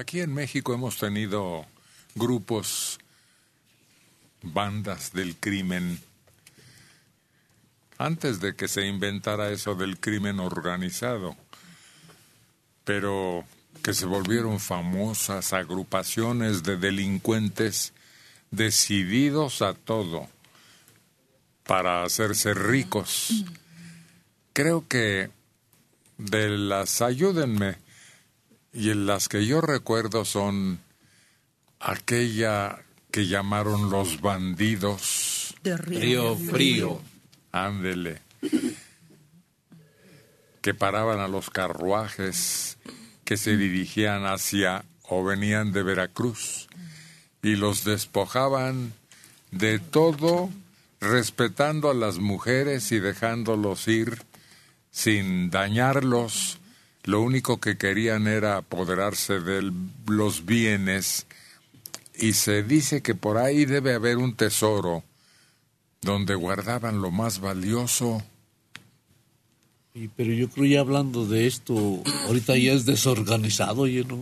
Aquí en México hemos tenido grupos, bandas del crimen, antes de que se inventara eso del crimen organizado, pero que se volvieron famosas agrupaciones de delincuentes decididos a todo para hacerse ricos. Creo que de las, ayúdenme, y las que yo recuerdo son aquella que llamaron los bandidos. De Río, Frío. Ándele. Que paraban a los carruajes que se dirigían hacia o venían de Veracruz y los despojaban de todo, respetando a las mujeres y dejándolos ir sin dañarlos. Lo único que querían era apoderarse de los bienes y se dice que por ahí debe haber un tesoro donde guardaban lo más valioso. Y, pero yo creo ya hablando de esto, ahorita ya es desorganizado, y no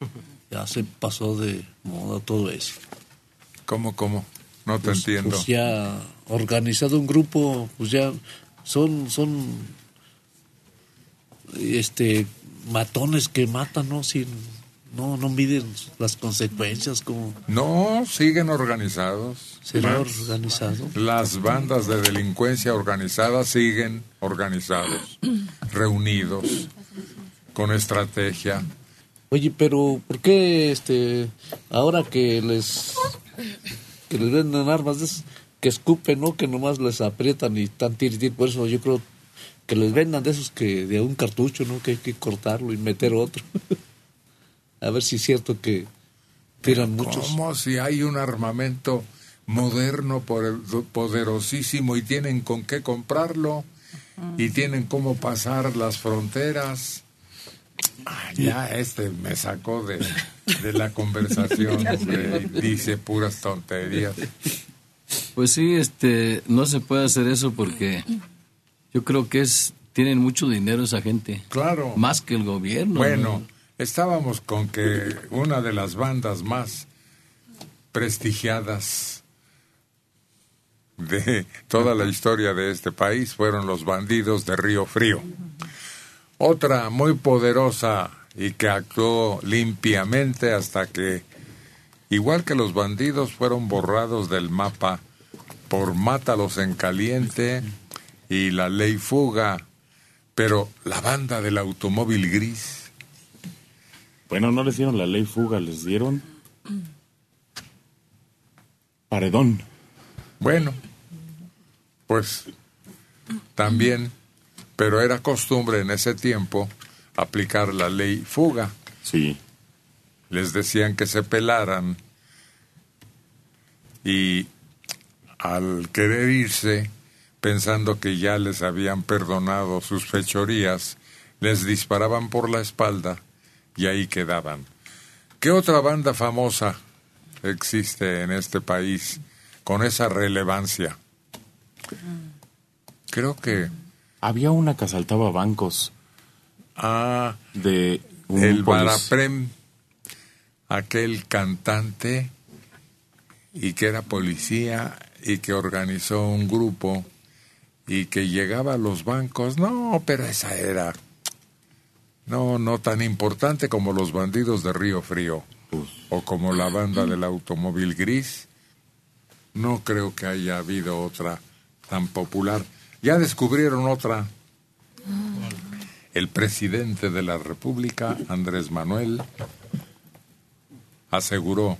ya se pasó de moda todo eso. ¿Cómo, cómo? No te Pues- entiendo. Pues ya organizado un grupo, pues ya son, son este matones que matan, ¿no? Sin, no, no miden las consecuencias como No, siguen organizados. será organizado. Las bandas de delincuencia organizada siguen organizados, reunidos, con estrategia. Oye, pero ¿por qué este ahora que les que les venden armas que escupen, no? Que nomás les aprietan y están tir, tir, por eso yo creo que les vendan de esos que de un cartucho, ¿no? Que hay que cortarlo y meter otro. A ver si es cierto que tiran muchos. ¿Cómo si hay un armamento moderno, poderosísimo y tienen con qué comprarlo y tienen cómo pasar las fronteras? Ah, ya este me sacó de, de la conversación, hombre, y dice puras tonterías. Pues sí, este, no se puede hacer eso porque yo creo que es tienen mucho dinero esa gente. Claro. Más que el gobierno. Bueno, ¿no? estábamos con que una de las bandas más prestigiadas de toda la historia de este país fueron los bandidos de Río Frío. Otra muy poderosa y que actuó limpiamente hasta que, igual que los bandidos, fueron borrados del mapa por Mátalos en Caliente y la Ley Fuga, pero la banda del automóvil gris. Bueno, no les dieron la ley fuga, les dieron paredón. Bueno, pues también, pero era costumbre en ese tiempo aplicar la ley fuga. Sí. Les decían que se pelaran y al querer irse, pensando que ya les habían perdonado sus fechorías, les disparaban por la espalda y ahí quedaban. ¿Qué otra banda famosa existe en este país con esa relevancia? Creo que Había una que asaltaba bancos ah, de un el Baraprem, aquel cantante y que era policía y que organizó un grupo y que llegaba a los bancos. No, pero esa era no no tan importante como los bandidos de Río Frío o como la banda del automóvil gris. No creo que haya habido otra tan popular. Ya descubrieron otra. El presidente de la República, Andrés Manuel, aseguró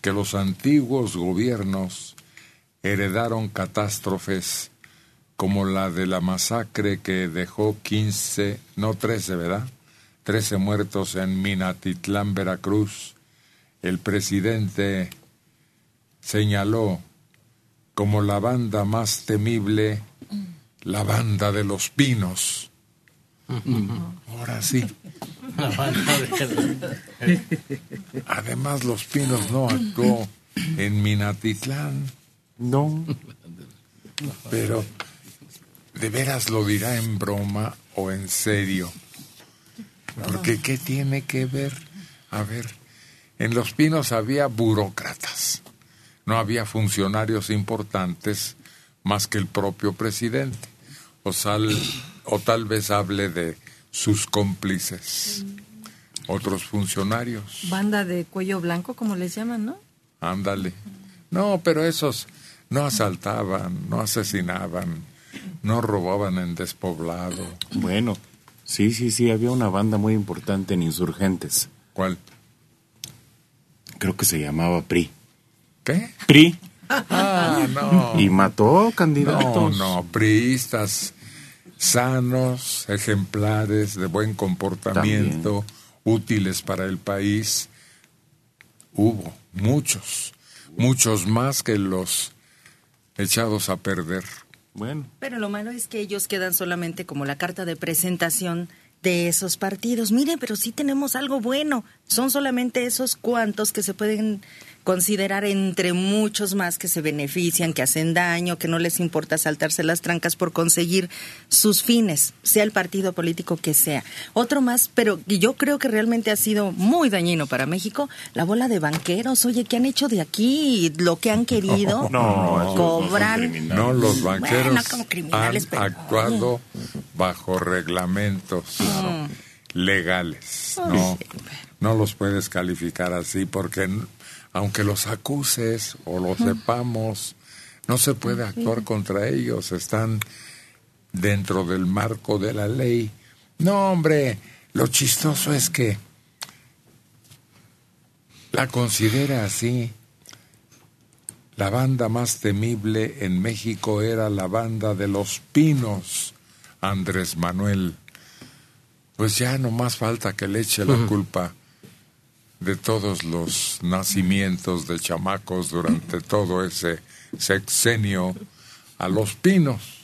que los antiguos gobiernos heredaron catástrofes como la de la masacre que dejó 15, no 13, ¿verdad? 13 muertos en Minatitlán, Veracruz. El presidente señaló como la banda más temible la banda de los pinos. Ahora sí. Además, Los Pinos no actuó en Minatitlán. No. Pero, ¿de veras lo dirá en broma o en serio? Porque ¿qué tiene que ver? A ver, en Los Pinos había burócratas, no había funcionarios importantes más que el propio presidente. O, sal, o tal vez hable de sus cómplices, otros funcionarios. Banda de cuello blanco, como les llaman, ¿no? Ándale. No, pero esos no asaltaban, no asesinaban, no robaban en despoblado. Bueno, sí, sí, sí, había una banda muy importante en Insurgentes. ¿Cuál? Creo que se llamaba PRI. ¿Qué? PRI. Ah, no. Y mató No, candidatos. no, priistas sanos, ejemplares, de buen comportamiento, útiles para el país. Hubo muchos, muchos más que los echados a perder. Bueno, Pero lo malo es que ellos quedan solamente como la carta de presentación de esos partidos. Mire, pero sí tenemos algo bueno. Son solamente esos cuantos que se pueden considerar entre muchos más que se benefician, que hacen daño, que no les importa saltarse las trancas por conseguir sus fines, sea el partido político que sea. Otro más, pero yo creo que realmente ha sido muy dañino para México, la bola de banqueros. Oye, ¿qué han hecho de aquí? Lo que han querido. no, cobran. No, los banqueros Bueno, como criminales, han pero- actuado bajo reglamentos legales. No, no los puedes calificar así porque aunque los acuses o los sepamos, no se puede actuar contra ellos. Están dentro del marco de la ley. No, hombre, lo chistoso es que la considera así. La banda más temible en México era la banda de los Pinos, Andrés Manuel. Pues ya no más falta que le eche la culpa de todos los nacimientos de chamacos durante todo ese sexenio a los Pinos.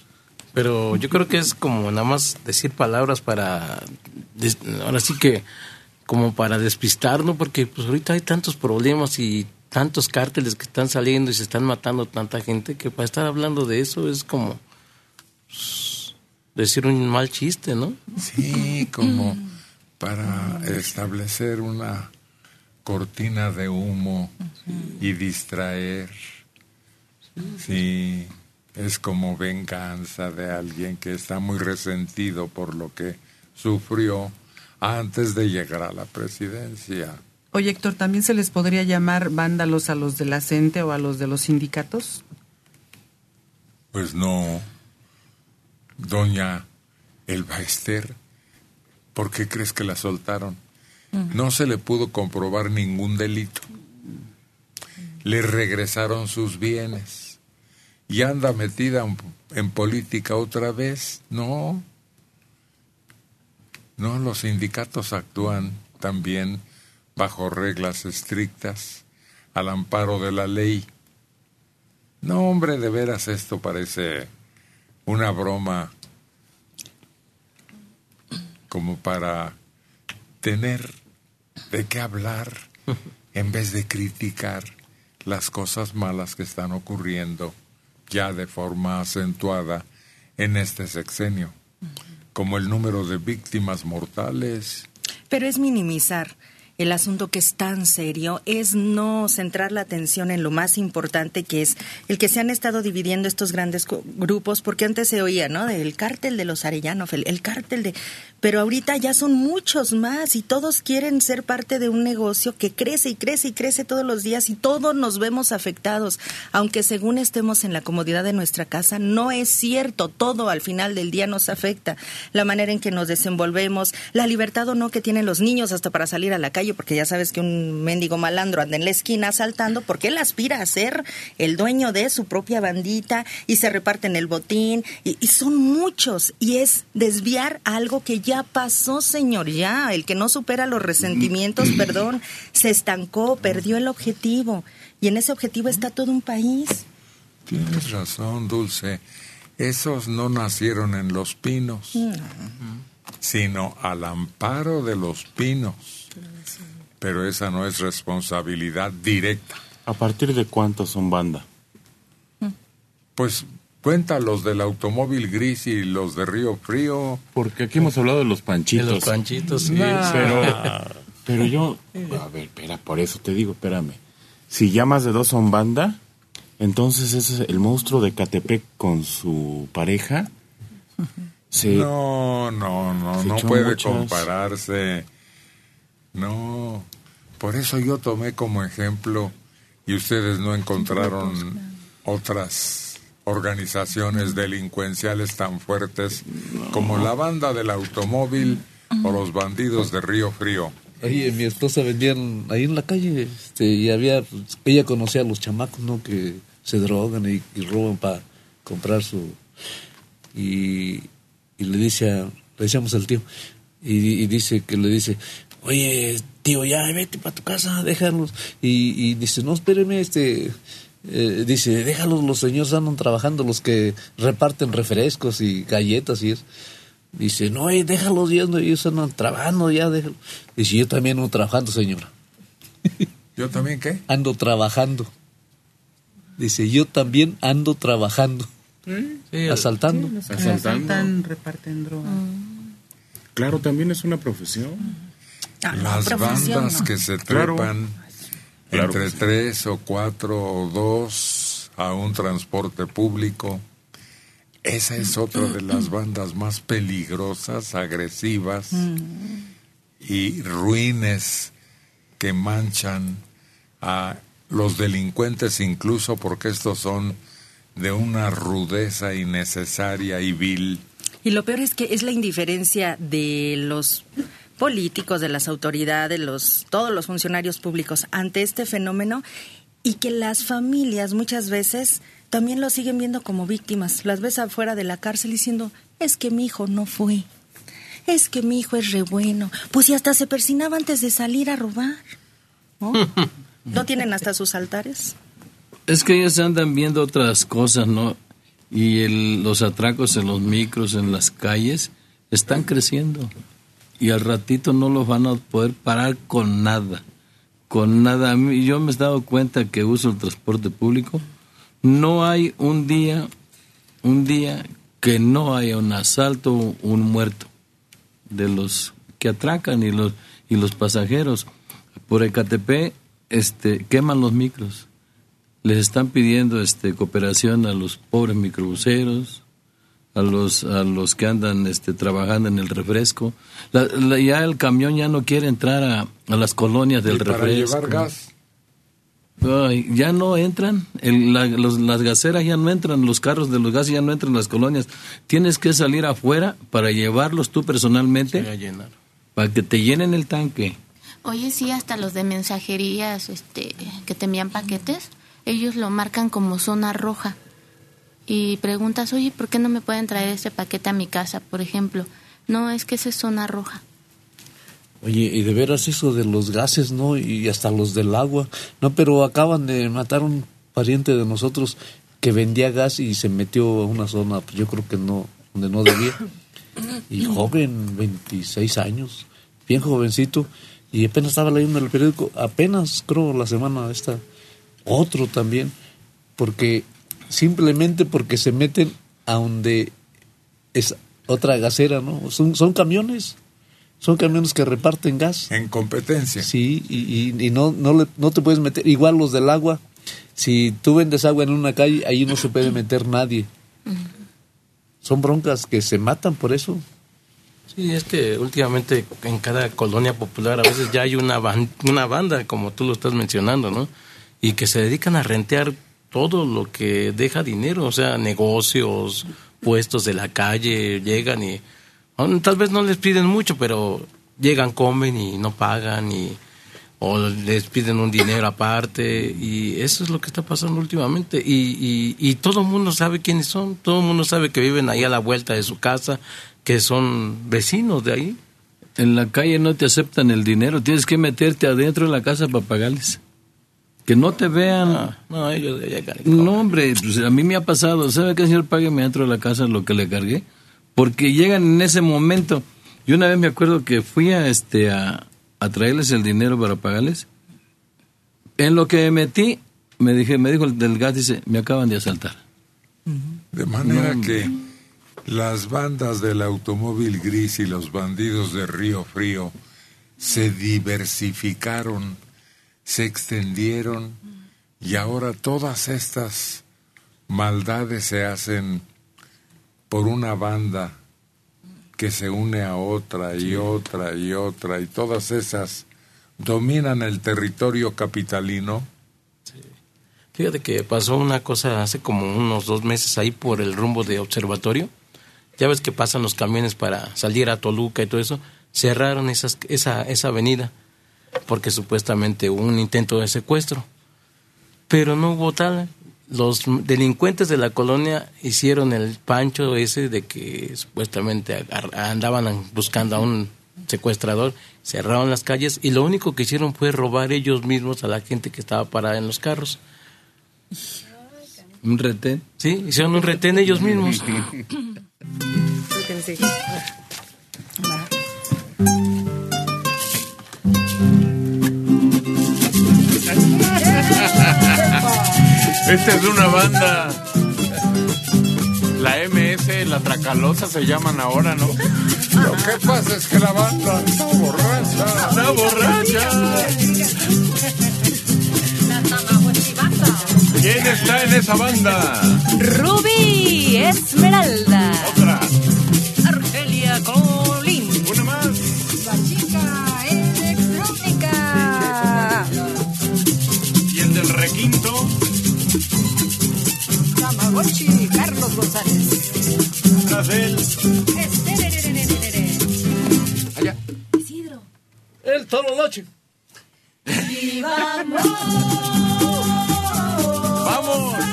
Pero yo creo que es como nada más decir palabras para, ahora sí que como para despistar, ¿no? Porque pues ahorita hay tantos problemas y tantos cárteles que están saliendo y se están matando tanta gente que para estar hablando de eso es como pues, decir un mal chiste, ¿no? Sí, como para establecer una cortina de humo y distraer. Sí, es como venganza de alguien que está muy resentido por lo que sufrió antes de llegar a la presidencia. Oye, Héctor, ¿también se les podría llamar vándalos a los de la CENTE o a los de los sindicatos? Pues no, doña Elba Ester, ¿por qué crees que la soltaron? No se le pudo comprobar ningún delito. Le regresaron sus bienes. ¿Y anda metida en, política otra vez? No. No, los sindicatos actúan también bajo reglas estrictas, al amparo de la ley. No, hombre, de veras esto parece una broma como para tener de qué hablar en vez de criticar las cosas malas que están ocurriendo ya de forma acentuada en este sexenio, como el número de víctimas mortales. Pero es minimizar. El asunto que es tan serio es no centrar la atención en lo más importante que es el que se han estado dividiendo estos grandes grupos, porque antes se oía, ¿no? Del cártel de los Arellanoff, el, el cártel de... Pero ahorita ya son muchos más y todos quieren ser parte de un negocio que crece y crece y crece todos los días y todos nos vemos afectados. Aunque según estemos en la comodidad de nuestra casa, no es cierto. Todo al final del día nos afecta. La manera en que nos desenvolvemos, la libertad o no que tienen los niños hasta para salir a la calle, porque ya sabes que un mendigo malandro anda en la esquina asaltando, porque él aspira a ser el dueño de su propia bandita y se reparten el botín. Y, y son muchos. Y es desviar algo que ya pasó, señor, ya. El que no supera los resentimientos, perdón, se estancó, perdió el objetivo. Y en ese objetivo está todo un país. Tienes razón, Dulce. Esos no nacieron en los pinos, sino al amparo de los pinos. Pero esa no es responsabilidad directa. ¿A partir de cuántos son banda? Pues Cuenta los del automóvil gris y los de Río Frío. Porque aquí hemos hablado de los De panchitos. los panchitos, sí. Pero, pero yo, a ver, espera, por eso te digo, espérame. Si ya más de dos son banda, entonces ese es el monstruo de Catepec con su pareja. Se, No, no, no, Se no puede muchas. compararse. No. Por eso yo tomé como ejemplo y ustedes no encontraron otras organizaciones delincuenciales tan fuertes como la banda del automóvil o los bandidos de Río Frío. Ahí mi esposa vendían ahí en la calle, este, y había, ella conocía a los chamacos, ¿no? Que se drogan y, y roban para comprar su... Y, le dice, a- le decíamos al tío, y, dice que le dice, oye, tío, ya vete para tu casa, déjalos. Y, y dice, no, espéreme, este... eh, dice, déjalos, los señores andan trabajando, los que reparten refrescos y galletas y eso. Dice, no, eh, déjalos yendo, ellos andan trabajando ya, déjalos. Dice, yo también ando trabajando, señora. ¿Yo también qué? Ando trabajando. Dice, yo también ando trabajando. Sí, Asaltando. Los que Asaltando. asaltan, reparten droga. claro, también es una profesión. Ah, Las profesión, bandas no. que se trepan Claro entre sí. tres o cuatro o dos a un transporte público. Esa es otra de las bandas más peligrosas, agresivas y ruines que manchan a los delincuentes incluso porque estos son de una rudeza innecesaria y vil. Y lo peor es que es la indiferencia de los políticos, de las autoridades, los todos los funcionarios públicos ante este fenómeno y que las familias muchas veces también lo siguen viendo como víctimas. Las ves afuera de la cárcel diciendo, es que mi hijo no fue, es que mi hijo es re bueno, pues y hasta se persinaba antes de salir a robar. ¿No, ¿No tienen hasta sus altares? Es que ellos andan viendo otras cosas, ¿no? Y el- los atracos en los micros, en las calles, están creciendo. Y al ratito no los van a poder parar con nada. Con nada. Yo me he dado cuenta que uso el transporte público. No hay un día, un día que no haya un asalto, un muerto de los que atracan y los y los pasajeros. Por Ecatepec este, queman los micros les están pidiendo este cooperación a los pobres microbuseros, a los a los que andan este trabajando en el refresco. La- la- ya el camión ya no quiere entrar a, a las colonias del y para refresco. llevar gas. Ay, ya no entran, el- la- los- las gaseras ya no entran, los carros de los gases ya no entran en las colonias. Tienes que salir afuera para llevarlos tú personalmente a llenar. para que te llenen el tanque. Oye, sí, hasta los de mensajerías este, que te envían paquetes, ellos lo marcan como zona roja. Y preguntas, oye, ¿por qué no me pueden traer este paquete a mi casa, por ejemplo? No, es que esa es zona roja. Oye, y de veras eso de los gases, ¿no? Y hasta los del agua. No, pero acaban de matar un pariente de nosotros que vendía gas y se metió a una zona, pues yo creo que no, donde no debía. Y joven, 26 años, bien jovencito. Y apenas estaba leyendo el periódico, apenas creo la semana esta, otro también, porque simplemente porque se meten a donde es otra gasera, ¿no? Son, son camiones, son camiones que reparten gas. En competencia. Sí, y, y- y no, no, le- no te puedes meter, igual los del agua, si tú vendes agua en una calle, ahí no se puede meter nadie. Son broncas que se matan por eso. Sí, es que últimamente en cada colonia popular a veces ya hay una, ban- una banda, como tú lo estás mencionando, ¿no? Y que se dedican a rentear todo lo que deja dinero, o sea, negocios, puestos de la calle, llegan y tal vez no les piden mucho, pero llegan, comen y no pagan y o les piden un dinero aparte y eso es lo que está pasando últimamente y, y, y todo el mundo sabe quiénes son, todo el mundo sabe que viven ahí a la vuelta de su casa, que son vecinos de ahí. En la calle no te aceptan el dinero, tienes que meterte adentro de la casa para pagarles. Que no te vean. Ah, no, ellos llegan y comen. No, hombre, pues a mí me ha pasado. ¿Sabe qué, señor? Págueme dentro de la casa lo que le cargué. Porque llegan en ese momento. Yo una vez me acuerdo que fui a, este, a, a traerles el dinero para pagarles. En lo que me metí, me, dije, me dijo el del gas, dice, me acaban de asaltar. De manera que las bandas del automóvil gris y los bandidos de Río Frío se diversificaron, se extendieron y ahora todas estas maldades se hacen por una banda que se une a otra y otra y otra y todas esas dominan el territorio capitalino. Fíjate que pasó una cosa hace como unos dos meses ahí por el rumbo de observatorio. Ya ves que pasan los camiones para salir a Toluca y todo eso. Cerraron esas, esa, esa avenida porque supuestamente hubo un intento de secuestro. Pero no hubo tal. Los delincuentes de la colonia hicieron el pancho ese de que supuestamente andaban buscando a un secuestrador, cerraron las calles y lo único que hicieron fue robar ellos mismos a la gente que estaba parada en los carros. Un retén. Sí, hicieron un retén ellos mismos. Esta es una banda. La MS, la Tracalosa se llaman ahora, ¿no? Lo que pasa es que la banda está borracha. ¡Está borracha! ¿Quién está en esa banda? Ruby Esmeralda. Otra. Argelia Colín. Una más. La chica electrónica. Y el del requinto. Tamagotchi Carlos González. Él. Allá. Isidro. El Toro. Vivamos. ¡Vamos!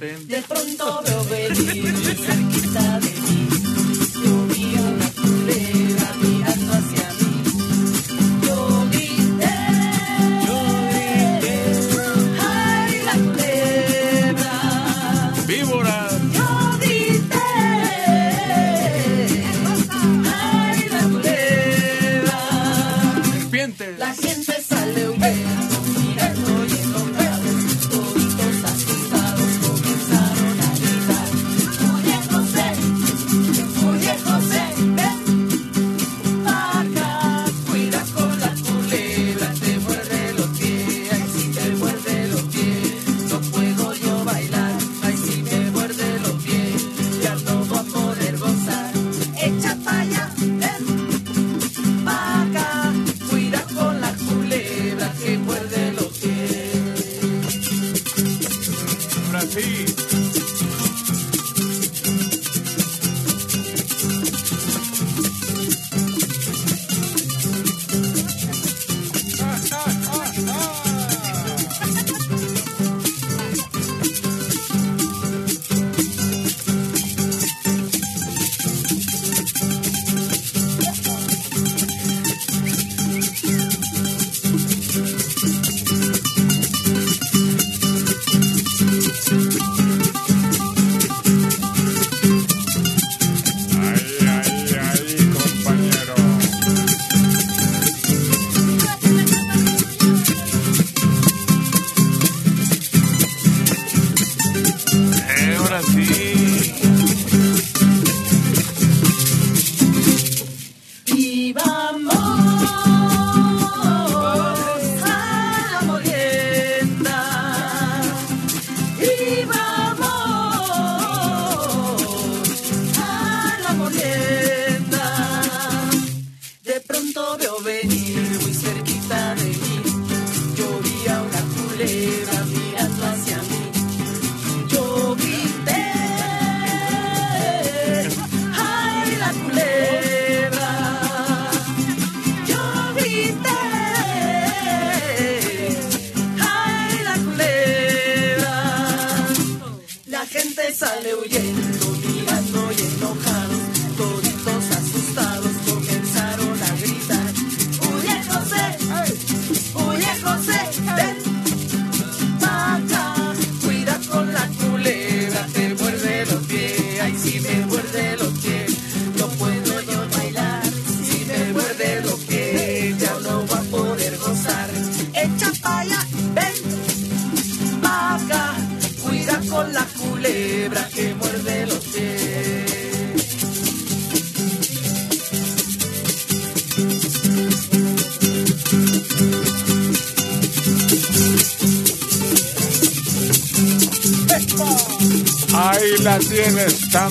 De pronto veo venir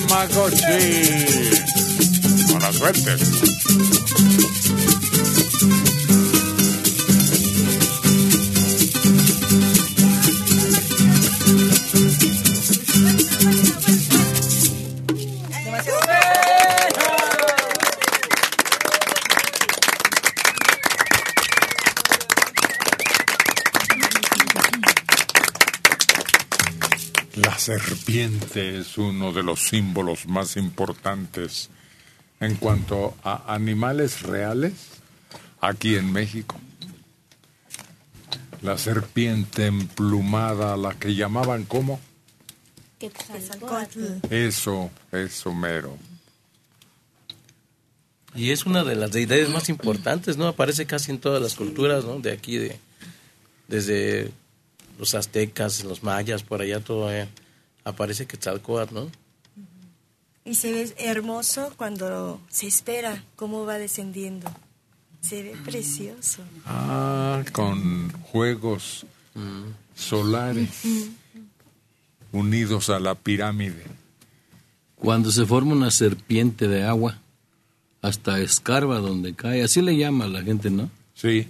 Tamagotchi. Buena suerte. Serpiente es uno de los símbolos más importantes en cuanto a animales reales aquí en México. La serpiente emplumada, la que llamaban como eso, eso mero. Y es una de las deidades más importantes, ¿no? Aparece casi en todas las culturas, ¿no? De aquí, de, desde los aztecas, los mayas, por allá todo eh, aparece Quetzalcóatl, ¿no? Y se ve hermoso cuando se espera cómo va descendiendo. Se ve precioso. Ah, con juegos solares unidos a la pirámide. Cuando se forma una serpiente de agua, hasta escarba donde cae, así le llama la gente, ¿no? Sí.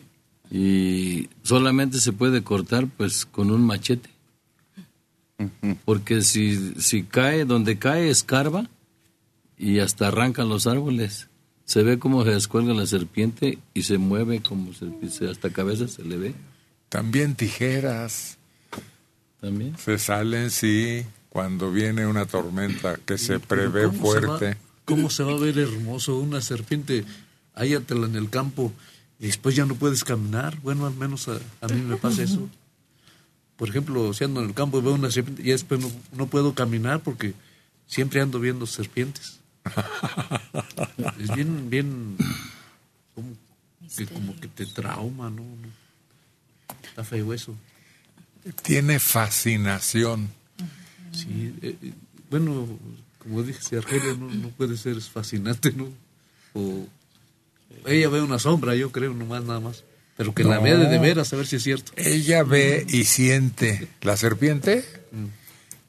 Y solamente se puede cortar pues con un machete. Porque si, si cae, donde cae escarba y hasta arrancan los árboles. Se ve cómo se descuelga la serpiente y se mueve como serpiente, hasta cabeza se le ve. También tijeras. También. Se salen, sí, cuando viene una tormenta que se prevé ¿Cómo se fuerte. va- ¿Cómo se va a ver hermoso una serpiente? Háyatela en el campo y después ya no puedes caminar. Bueno, al menos a, a mí me pasa eso. Por ejemplo, si ando en el campo y veo una serpiente, ya después no, no puedo caminar porque siempre ando viendo serpientes. Es bien, bien, como que, como que te trauma, ¿no? Está feo eso. Tiene fascinación. Sí, eh, eh, bueno, como dije, si Argelia no, no puede ser, es fascinante, ¿no? O ella ve una sombra, yo creo, nomás, nada más. Pero que la vea de, de veras, a ver si es cierto. Ella ve y siente. La serpiente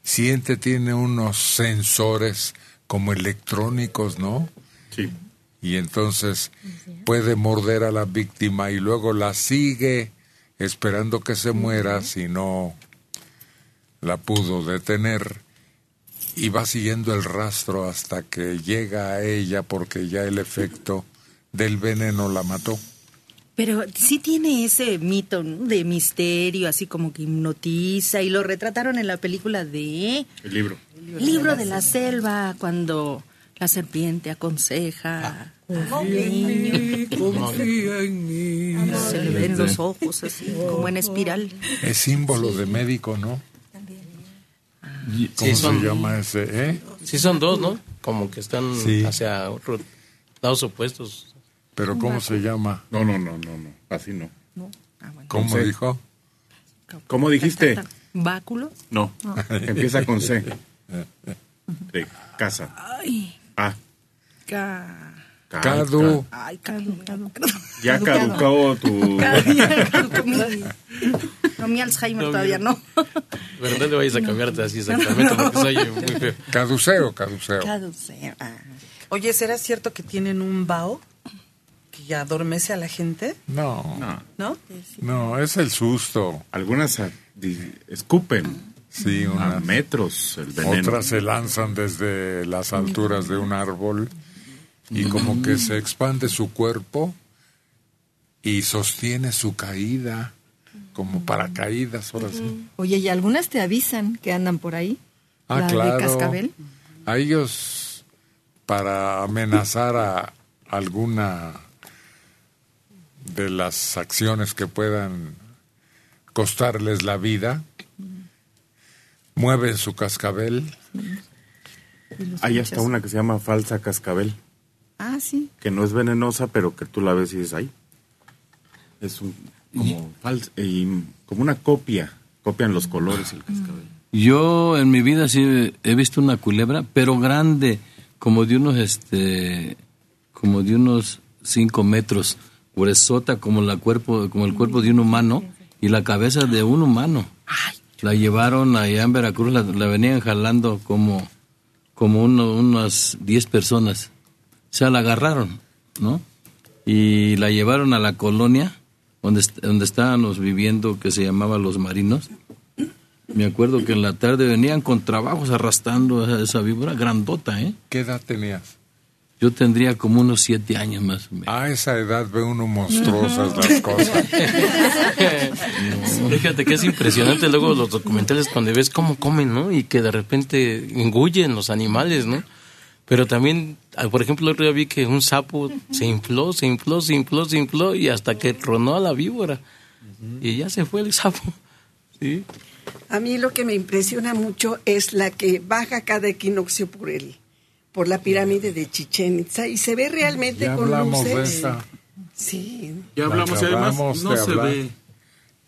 siente, tiene unos sensores como electrónicos, ¿no? Sí. Y entonces puede morder a la víctima y luego la sigue esperando que se muera si no la pudo detener y va siguiendo el rastro hasta que llega a ella porque ya el efecto del veneno la mató. Pero sí tiene ese mito ¿no? de misterio, así como que hipnotiza, y lo retrataron en la película de El libro. Libro de la Selva, cuando la serpiente aconseja al niño. Confía en mí. Se le ven los ojos así, como en espiral. Es símbolo de médico, ¿no? Sí, ¿Cómo son- se llama ese? eh? Sí, son dos, ¿no? Como que están Sí. hacia otros lados opuestos. Pero ¿cómo se llama? No, no, no, no, no. Así no. ¿Cómo Con C. dijo? ¿Cómo dijiste? ¿Báculo? No. Empieza con C. De casa. Ay, Ah. ca... Cadu. Ay, cadu, cadu, Ya caducó tu... Ya caducó mi- No, mi Alzheimer todavía no. Pero no le vayas a cambiarte así exactamente porque oye muy feo. Caduceo, caduceo. Caduceo. ah. Oye, ¿será cierto que tienen un vaho que adormece a la gente? No, No. ¿No? no, es el susto. Algunas di- escupen Sí, a metros el veneno. Otras se lanzan desde las alturas de un árbol y como que se expande su cuerpo y sostiene su caída, como paracaídas, ahora sí. Oye, ¿y algunas te avisan que andan por ahí? Ah, la claro. de cascabel. A ellos, para amenazar a alguna de las acciones que puedan costarles la vida, mueven su cascabel. Hay hasta una que se llama falsa cascabel, Ah, sí. que no es venenosa, pero que tú la ves y dices, ay. Es un, como, fals- y como una copia. Copian los colores el cascabel. Yo en mi vida sí he visto una culebra, pero grande, como de unos, este, como de unos cinco metros, gruesota como la cuerpo, como el cuerpo de un humano y la cabeza de un humano. La llevaron allá en Veracruz, la, la venían jalando como, como uno- unas 10 personas. O sea, la agarraron, ¿no? Y la llevaron a la colonia donde, donde estábamos viviendo, que se llamaba Los Marinos. Me acuerdo que en la tarde venían con trabajos arrastrando a esa víbora grandota, ¿eh? ¿Qué edad tenías? Yo tendría como unos siete años más o menos. A esa edad ve uno monstruosas las cosas. Fíjate que es impresionante luego los documentales cuando ves cómo comen, ¿no? Y que de repente engullen los animales, ¿no? Pero también, ah, por ejemplo, el otro día vi que un sapo se infló, se infló, se infló, se infló y hasta que tronó a la víbora. Y ya se fue el sapo. Sí. A mí lo que me impresiona mucho es la que baja cada equinoccio por el, por la pirámide de Chichen Itza y se ve realmente Ya con hablamos de luces. esa. Sí. Ya hablamos y además no de se ve.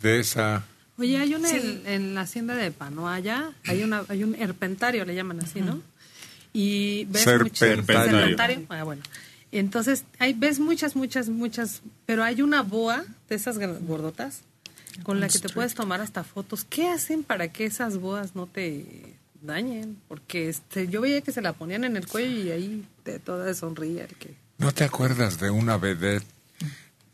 De esa. Oye, hay una en, en la hacienda de Panoaya, hay una hay un herpentario, le llaman así, ¿no? Y ves muchas- Serpentario. serpentario. Ah, bueno. Entonces, hay, ves muchas, muchas, muchas, pero hay una boa de esas gordotas con la que te puedes tomar hasta fotos. ¿Qué hacen para que esas boas no te dañen? Porque este, yo veía que se la ponían en el cuello y ahí de toda sonría. el que- ¿No te acuerdas de una vedette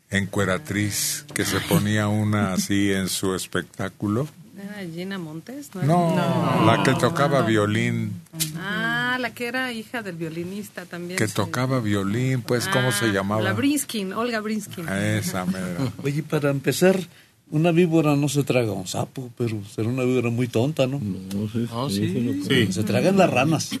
encueratriz que se ponía una así en su espectáculo? ¿Era Gina Montes? No, era? la que tocaba violín, Ah, la que era hija del violinista también. que sí. tocaba violín, pues, ¿cómo se Ah, llamaba? La Brinskin, Olga Brinskin. Esa mera. Oye, para empezar, una víbora no se traga un sapo, pero será una víbora muy tonta, ¿no? No, sí, Ah, sí, sí. se tragan las ranas. sí.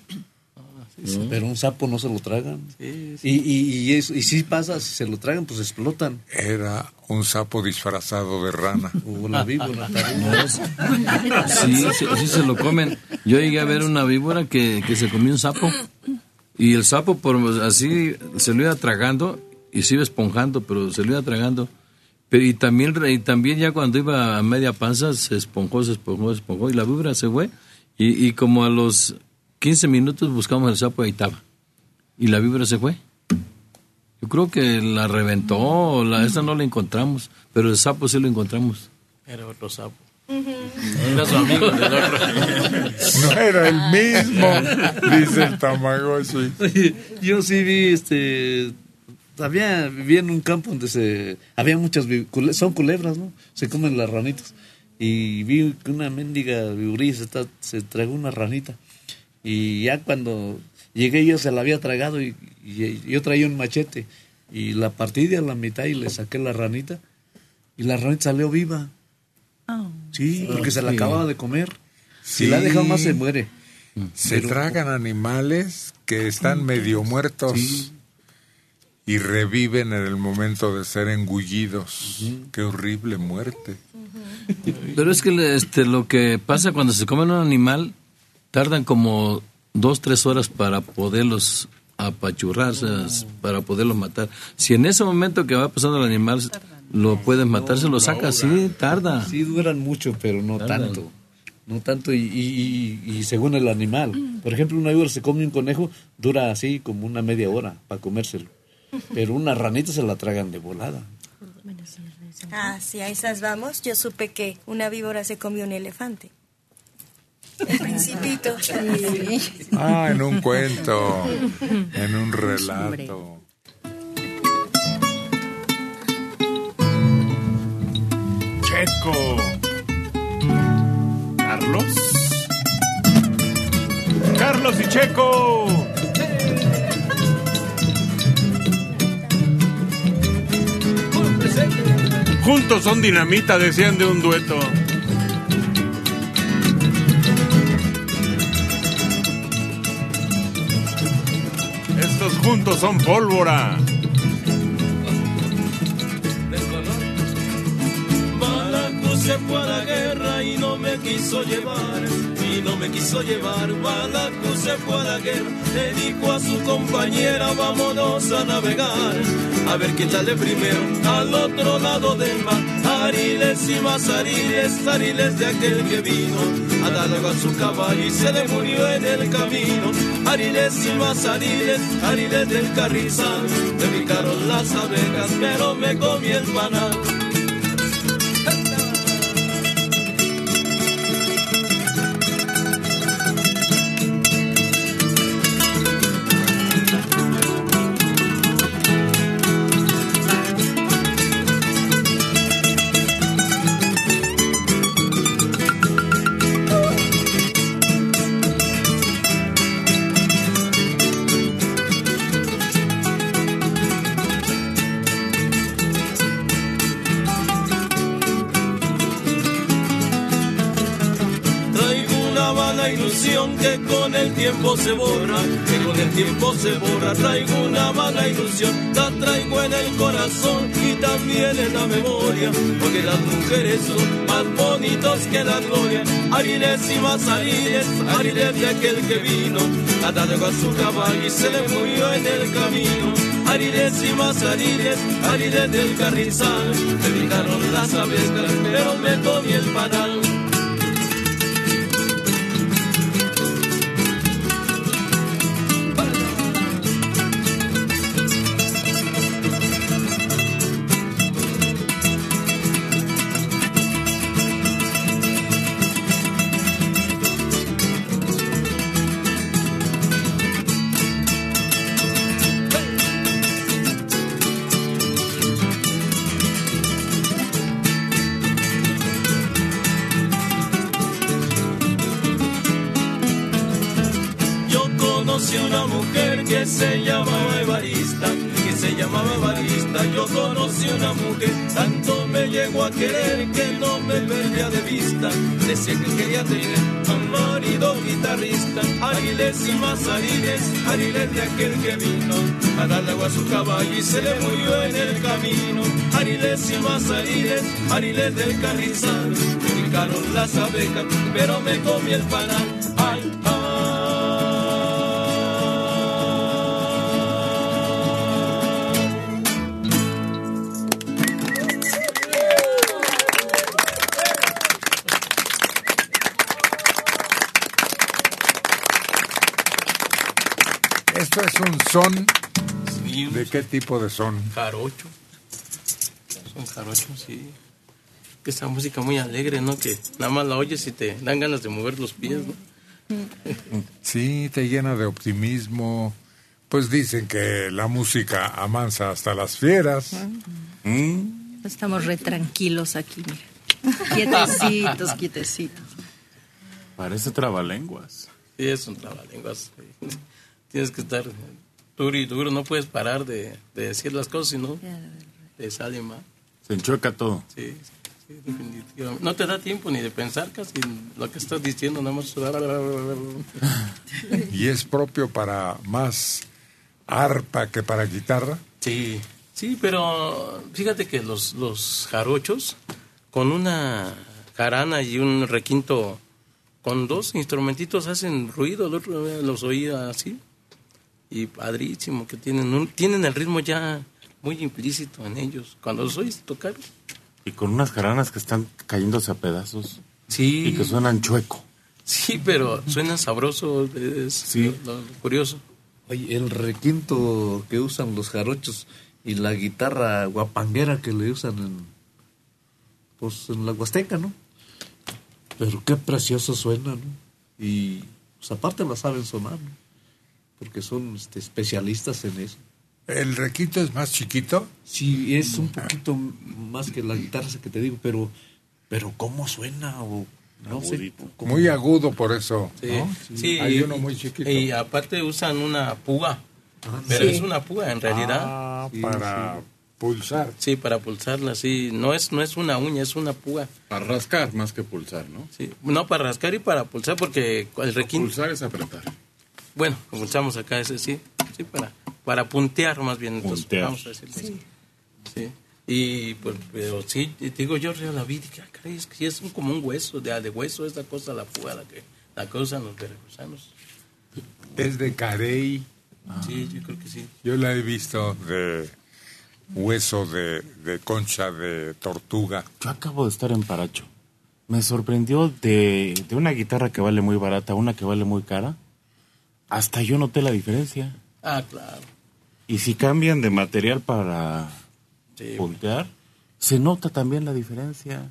Pero un sapo no se lo tragan. Sí, Y, y, y, eso- y si pasa, si se lo tragan, pues explotan. Era un sapo disfrazado de rana. O la víbora. Sí, sí, sí se lo comen. Yo llegué a ver una víbora que, que se comió un sapo y el sapo por así se lo iba tragando y se iba esponjando, pero se lo iba tragando. Pero, y también y también ya cuando iba a media panza se esponjó, se esponjó, se esponjó y la víbora se fue y, y como a los 15 minutos buscamos el sapo y ahí estaba. Y la víbora se fue. Yo creo que la reventó, o la, esa no la encontramos, pero el sapo sí lo encontramos. Era otro sapo. Era su amigo del otro. No era el mismo, dice el Tamagotchi. Yo sí vi, este, había, vivía en un campo donde se, había muchas, son culebras, ¿no? Se comen las ranitas. Y vi que una mendiga viburilla se, está- se tragó una ranita. Y ya cuando llegué yo se la había tragado y, y yo traía un machete. Y la partí de a la mitad y le saqué la ranita. Y la ranita salió viva. Sí, porque se la Sí. acababa de comer. Sí. Si la deja más se muere. Se Pero- tragan animales que están medio muertos y reviven en el momento de ser engullidos. Qué horrible muerte. Pero es que este, lo que pasa cuando se comen un animal, tardan como dos, tres horas para poderlos apachurrar, para poderlos matar. Si en ese momento que va pasando el animal lo puedes matar, se lo sacas, sí, tarda. Sí, duran mucho, pero no Tardan. tanto. No tanto y, y- y- y según el animal. Por ejemplo, una víbora se come un conejo, dura así como una media hora para comérselo. Pero una ranita se la tragan de volada. Ah, sí, a esas vamos. Yo supe que una víbora se comió un elefante. El principito. Ah, en un cuento, en un relato. Checo. Carlos. Carlos y Checo. Juntos son dinamita, decían de un dueto. Estos juntos son pólvora. Se fue a la guerra y no me quiso llevar y no me quiso llevar. Balacu se fue a la guerra, le dijo a su compañera, vámonos a navegar. A ver quién sale primero al otro lado del mar. Ariles y más ariles, ariles de aquel que vino a darle a su caballo y se le murió en el camino. Ariles y más ariles, ariles del carrizal. Me picaron las abejas, pero me comí el panal. Se borra, que con el tiempo se borra. Traigo una mala ilusión, la traigo en el corazón y también en la memoria, porque las mujeres son más bonitos que la gloria. Ariles y más ariles, ariles de aquel que vino, a darle a su caballo y se le murió en el camino. Ariles y más ariles, ariles del carrizal, me picaron las abejas, pero me comí el panal. Ariles y más ariles, ariles de aquel que vino a darle agua a su caballo y se le murió en el camino. Ariles y más ariles, ariles del carrizal. Me picaron las abejas, pero me comí el panal. Son. ¿De qué tipo de son? Jarocho. Son jarochos, sí. Esa música muy alegre, ¿no? Que nada más la oyes y te dan ganas de mover los pies, ¿no? Sí, te llena de optimismo. Pues dicen que la música amansa hasta las fieras. ¿Mm? Estamos re tranquilos aquí, mira. Quietecitos, quietecitos. Parece trabalenguas. Sí, es un trabalenguas. Tienes que estar duro y duro, no puedes parar de, de decir las cosas, sino te sale mal. Se enchueca todo. Sí, sí, definitivamente. No te da tiempo ni de pensar casi lo que estás diciendo, nada más. Y es propio para más arpa que para guitarra. Sí, sí, pero fíjate que los, los jarochos, con una jarana y un requinto, con dos instrumentitos hacen ruido, el otro día los oía así, y padrísimo, que tienen, un, tienen el ritmo ya muy implícito en ellos. Cuando los oyes tocar, Y con unas jaranas que están cayéndose a pedazos. Sí. Y que suenan chueco. sí, pero suenan sabroso, es lo- lo curioso. Oye, el requinto que usan los jarochos y la guitarra guapanguera que le usan en, pues, en la Huasteca, ¿no? Pero qué precioso suena, ¿no? Y pues, aparte la saben sonar, ¿no? Porque son este, especialistas en eso. ¿El requinto es más chiquito? Sí, es un poquito más que la guitarra esa que te digo, pero, pero ¿cómo suena? O, no sé. ¿cómo? Muy agudo por eso. Sí, ¿no? sí, Hay y- uno muy chiquito. Y aparte usan una púa, pero sí. es una púa en realidad. Ah, para pulsar. Sí, para pulsarla, sí. No es, no es una uña, es una púa. Para rascar más que pulsar, ¿no? Sí. No, para rascar y para pulsar, porque el requinto... Pulsar es apretar. Bueno, pulsamos acá ese, sí. Sí, para, para puntear más bien. Entonces, Puntear. Vamos a decirlo así. Sí. Y pues, pero sí, te digo, yo la vi, ah, caray, es que es un- como un hueso, de, de hueso esa cosa, la púa, la que la que usan los veracruzanos. Es de carey. Sí, yo creo que sí. Yo la he visto de hueso de, de concha de tortuga. Yo acabo de estar en Paracho. Me sorprendió de, de una guitarra que vale muy barata una que vale muy cara. Hasta yo noté la diferencia. Ah, claro. Y si cambian de material para Sí. voltear, se nota también la diferencia.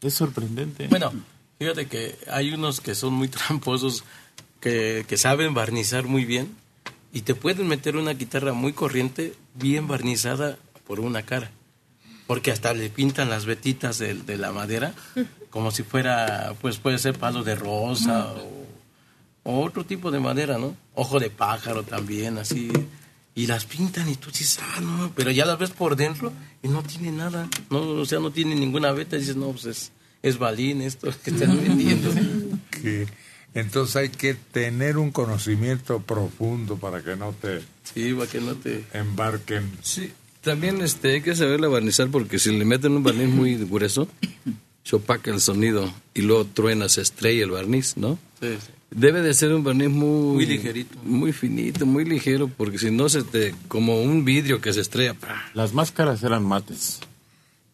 Es sorprendente. Bueno, fíjate que hay unos que son muy tramposos, que, que saben barnizar muy bien y te pueden meter una guitarra muy corriente, bien barnizada por una cara. Porque hasta le pintan las vetitas de, de la madera como si fuera, pues puede ser palo de rosa o, o otro tipo de madera, ¿no? Ojo de pájaro también, así. Y las pintan y tú dices, ah, no, pero ya las ves por dentro y no tiene nada. No, o sea, no tiene ninguna veta. Y dices, no, pues es, es balín esto que están vendiendo. Que, entonces hay que tener un conocimiento profundo para que no te Sí, para que no te... embarquen. Sí, también este, hay que saberle barnizar porque si le meten un barniz muy grueso, se opaca el sonido y luego truena, se estrella el barniz, ¿no? Sí, sí. Debe de ser un barniz muy... Muy ligerito. Muy finito, muy ligero, porque si no se te... como un vidrio que se estrella. Las máscaras eran mates.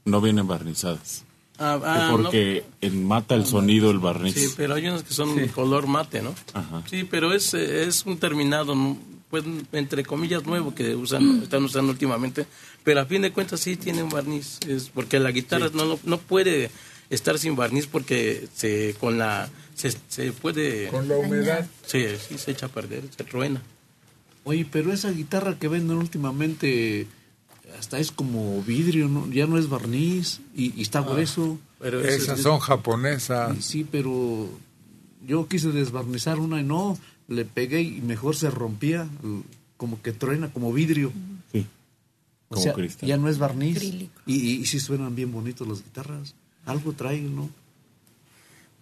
No vienen barnizadas. Ah, ah, porque en mata el sonido el barniz. Sí, pero hay unos que son color mate, ¿no? Ajá. Sí, pero es, es un terminado, ¿no? pues entre comillas nuevo que usan, están usando últimamente, pero a fin de cuentas sí tiene un barniz, es porque la guitarra no, no, no puede estar sin barniz porque se con la se, se puede Con la humedad. sí, sí se echa a perder, se truena. Oye, pero esa guitarra que venden últimamente hasta es como vidrio, ¿no? ya no es barniz y, y está grueso. Pero Esas son japonesas. Sí, sí, pero yo quise desbarnizar una y no, le pegué y mejor se rompía, como que truena, como vidrio. Sí. O Como sea, cristal. ya no es barniz. Acrílico. Y, y, y sí suenan bien bonitos las guitarras. Algo traen, ¿no?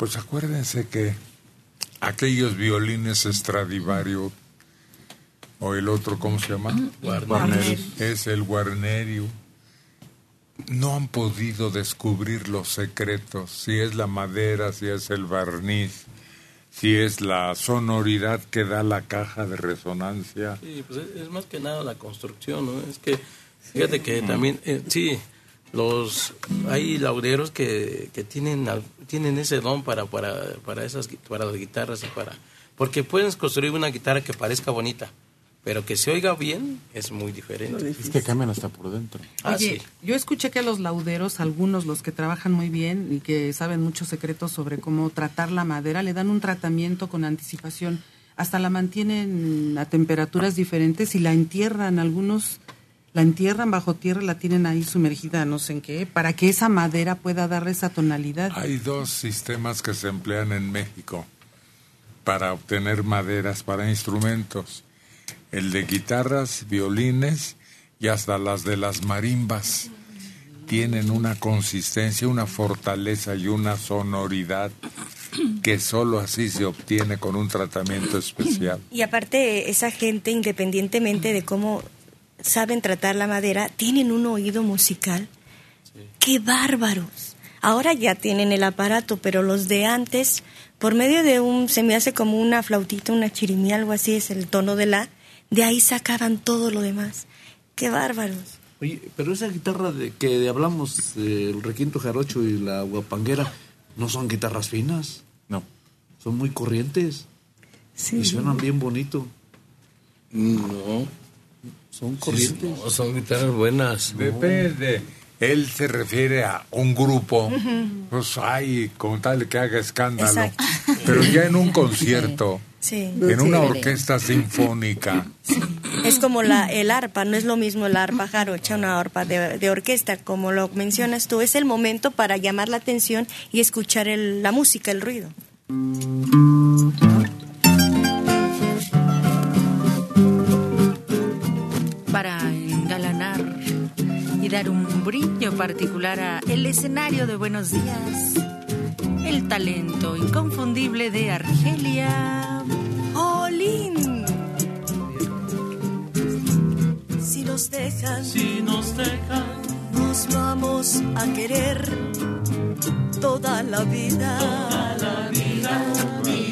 Pues acuérdense que aquellos violines Stradivario o el otro, ¿cómo se llama? Guarnerius. Es el Guarnerio. No han podido descubrir los secretos, si es la madera, si es el barniz, si es la sonoridad que da la caja de resonancia. Sí, pues es, es más que nada la construcción, ¿no? Es que, fíjate que también, eh, sí, los, hay lauderos que, que tienen, tienen ese don para, para, para esas, para las guitarras y para, porque puedes construir una guitarra que parezca bonita, pero que se oiga bien es muy diferente. Es que cambian hasta por dentro. Ah, Oye, sí. yo escuché que los lauderos, algunos, los que trabajan muy bien y que saben muchos secretos sobre cómo tratar la madera, le dan un tratamiento con anticipación. Hasta la mantienen a temperaturas diferentes y la entierran. Algunos la entierran bajo tierra, la tienen ahí sumergida, no sé en qué, para que esa madera pueda darle esa tonalidad. Hay dos sistemas que se emplean en México para obtener maderas para instrumentos. El de guitarras, violines y hasta las de las marimbas. Tienen una consistencia, una fortaleza y una sonoridad que solo así se obtiene con un tratamiento especial. Y aparte, esa gente, independientemente de cómo saben tratar la madera, tienen un oído musical. ¡Qué bárbaros! Ahora ya tienen el aparato, pero los de antes, por medio de un, se me hace como una flautita, una chirimía, algo así, es el tono de la, de ahí sacaban todo lo demás. ¡Qué bárbaros! Oye, pero esa guitarra de que hablamos, eh, el requinto jarocho y la guapanguera, no son guitarras finas. No. Son muy corrientes. Y suenan bien bonito. No, Son sí, corrientes. no, son guitarras buenas. Depende. Él se refiere a un grupo, pues hay como tal que haga escándalo. Exacto. Pero ya en un concierto, Sí. en una orquesta sinfónica, Es como la, el arpa, no es lo mismo el arpa jarocha, una arpa de, de orquesta, como lo mencionas tú, es el momento para llamar la atención y escuchar el- la música, el ruido. Para engalanar y dar un brillo particular a el escenario de Buenos Días. El talento inconfundible de Argelia. ¡Olín! Si nos dejan, Si nos dejan nos vamos a querer toda la vida. toda la vida,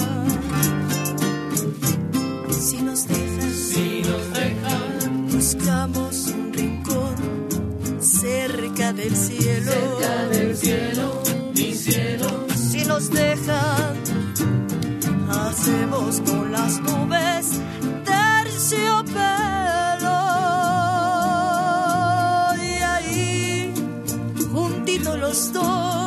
Si nos dejan, Si nos dejan, buscamos un rincón cerca del cielo. cerca del cielo, mi cielo. Si nos dejan, hacemos con las nubes terciopelo. Y ahí, juntitos los dos,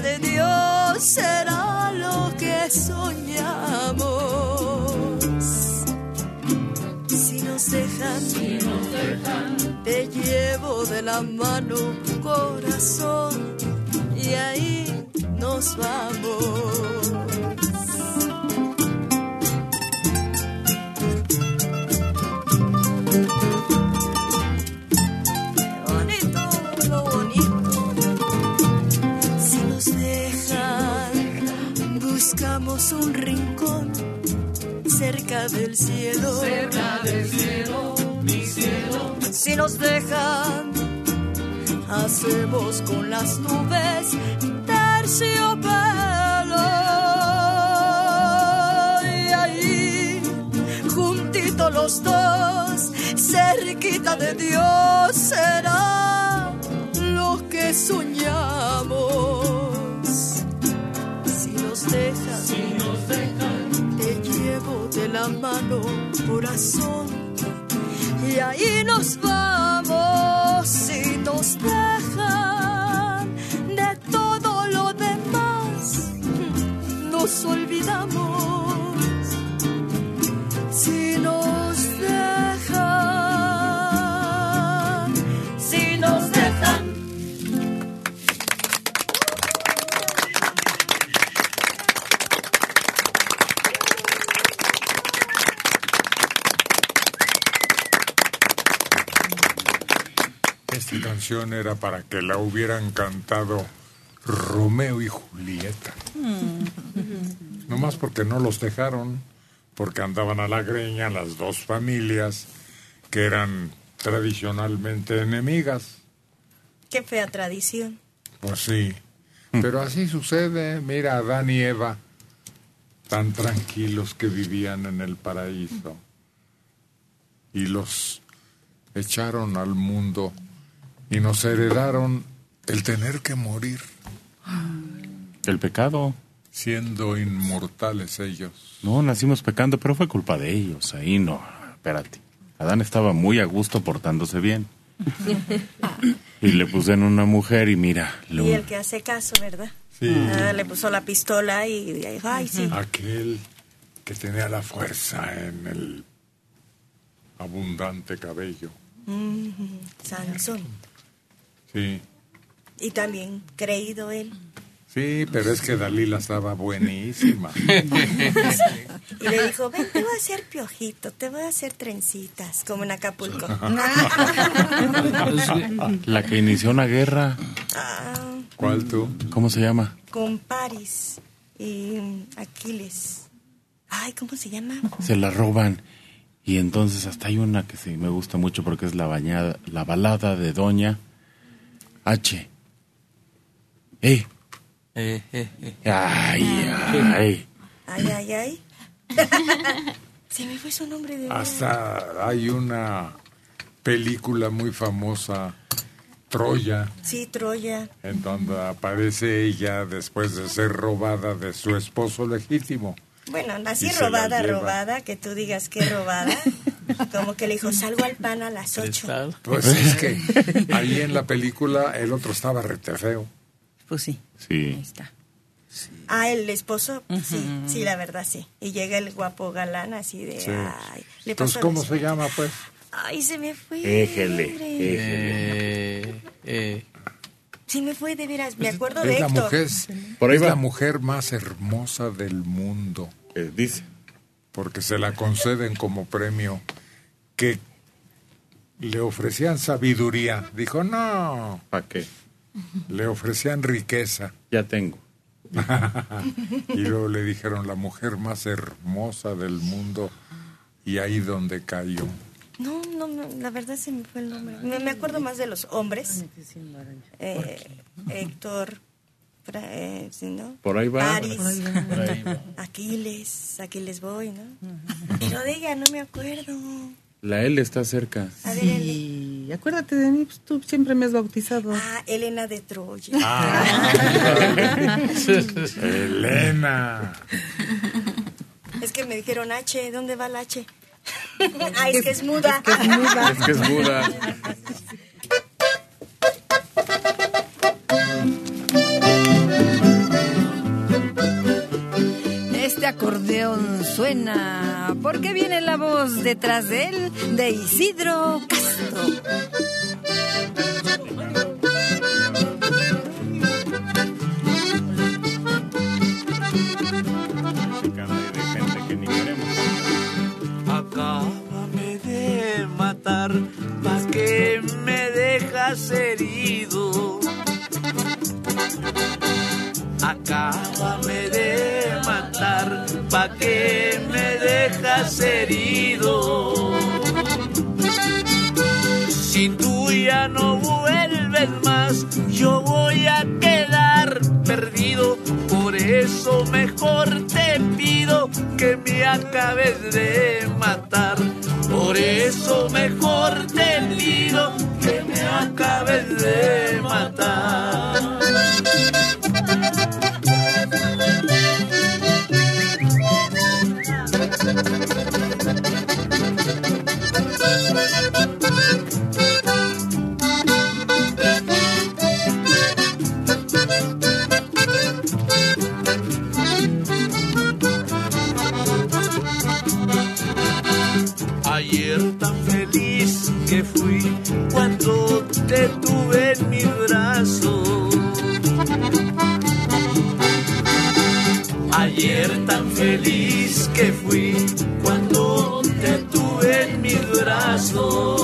de Dios, será lo que soñamos. Si nos dejan, te llevo de la mano, corazón, y ahí nos vamos. Buscamos un rincón cerca del cielo. Cerca del cielo, mi cielo. Si nos dejan, hacemos con las nubes terciopelo. Y ahí, juntitos los dos, cerquita de Dios, será lo que soñamos. Si nos dejan, te llevo de la mano, corazón. Y ahí nos vamos si nos dejan de todo lo demás nos olvidamos canción era para que la hubieran cantado Romeo y Julieta. Nomás porque no los dejaron, porque andaban a la greña las dos familias que eran tradicionalmente enemigas. qué fea tradición Pues sí. Pero así sucede. Mira, Adán y Eva, tan tranquilos que vivían en el paraíso. Y los echaron al mundo y nos heredaron el tener que morir. El pecado. Siendo inmortales ellos. No, nacimos pecando, pero fue culpa de ellos. Ahí no, espérate. Adán estaba muy a gusto portándose bien. Y le pusieron una mujer y mira, y lo- el que hace caso verdad Sí. Ah, le puso la pistola y dijo ay sí Aquel que tenía la fuerza en el abundante cabello. Mm, Sansón Sí. y también creído él Sí, pero es que Dalila estaba buenísima. Y le dijo, ven, te voy a hacer piojito, te voy a hacer trencitas, como en Acapulco. la que inició una guerra. Ah, ¿Cuál tú? ¿Cómo se llama? con Paris y Aquiles. Ay, ¿cómo se llama? Se la roban. Y entonces hasta hay una que sí me gusta mucho porque es la bañada, la balada de Doña H. ¡Eh! Eh, eh, eh. ¡Ay, ay! Ay, ay, ay. se me fue su nombre de Hasta hay una película muy famosa, Troya, Sí, Troya. en donde aparece ella después de ser robada de su esposo legítimo. Bueno, así robada, robada, que tú digas que robada. Como que le dijo, salgo al pan a las ocho. Pues es que ahí en la película el otro estaba rete feo. Pues sí. Sí. Ah, el esposo, sí, sí, la verdad, sí. Y llega el guapo galán así de, Sí. ay, le Entonces, pasó ¿cómo se llama, pues? Ay, se me fue. Éjele, hombre. Eh, eh. Sí me fue de veras, me acuerdo Es de la Héctor. mujer, Por ahí es va. la mujer más hermosa del mundo. dice. porque se la conceden como premio, que le ofrecían sabiduría. Dijo, no. ¿Para qué? Le ofrecían riqueza. Ya tengo. y luego le dijeron la mujer más hermosa del mundo y ahí donde cayó. No, no, no, la verdad se me fue el nombre. Me, me acuerdo más de los hombres. Eh, Héctor, eh, ¿sí, ¿no? Por ahí va. Aris, Por ahí va. Por ahí va. Aquiles, Aquiles voy, ¿no? Pero de ella no me acuerdo. La L está cerca. A ver, Sí, acuérdate de mí, pues tú siempre me has bautizado. Ah, Elena de Troya. Elena. Es que me dijeron H, ¿dónde va la H? Ah, es que es muda. Es que es muda. Este acordeón suena porque viene la voz detrás de él de Isidro Castro. Herido? Acábame de matar, ¿pa' que me dejas herido? Si tú ya no vuelves más, yo voy a quedar perdido. Por eso mejor te pido que me acabes de matar. Por eso mejor te pido que me acabes de matar. Feliz que fui cuando te tuve en mis brazos.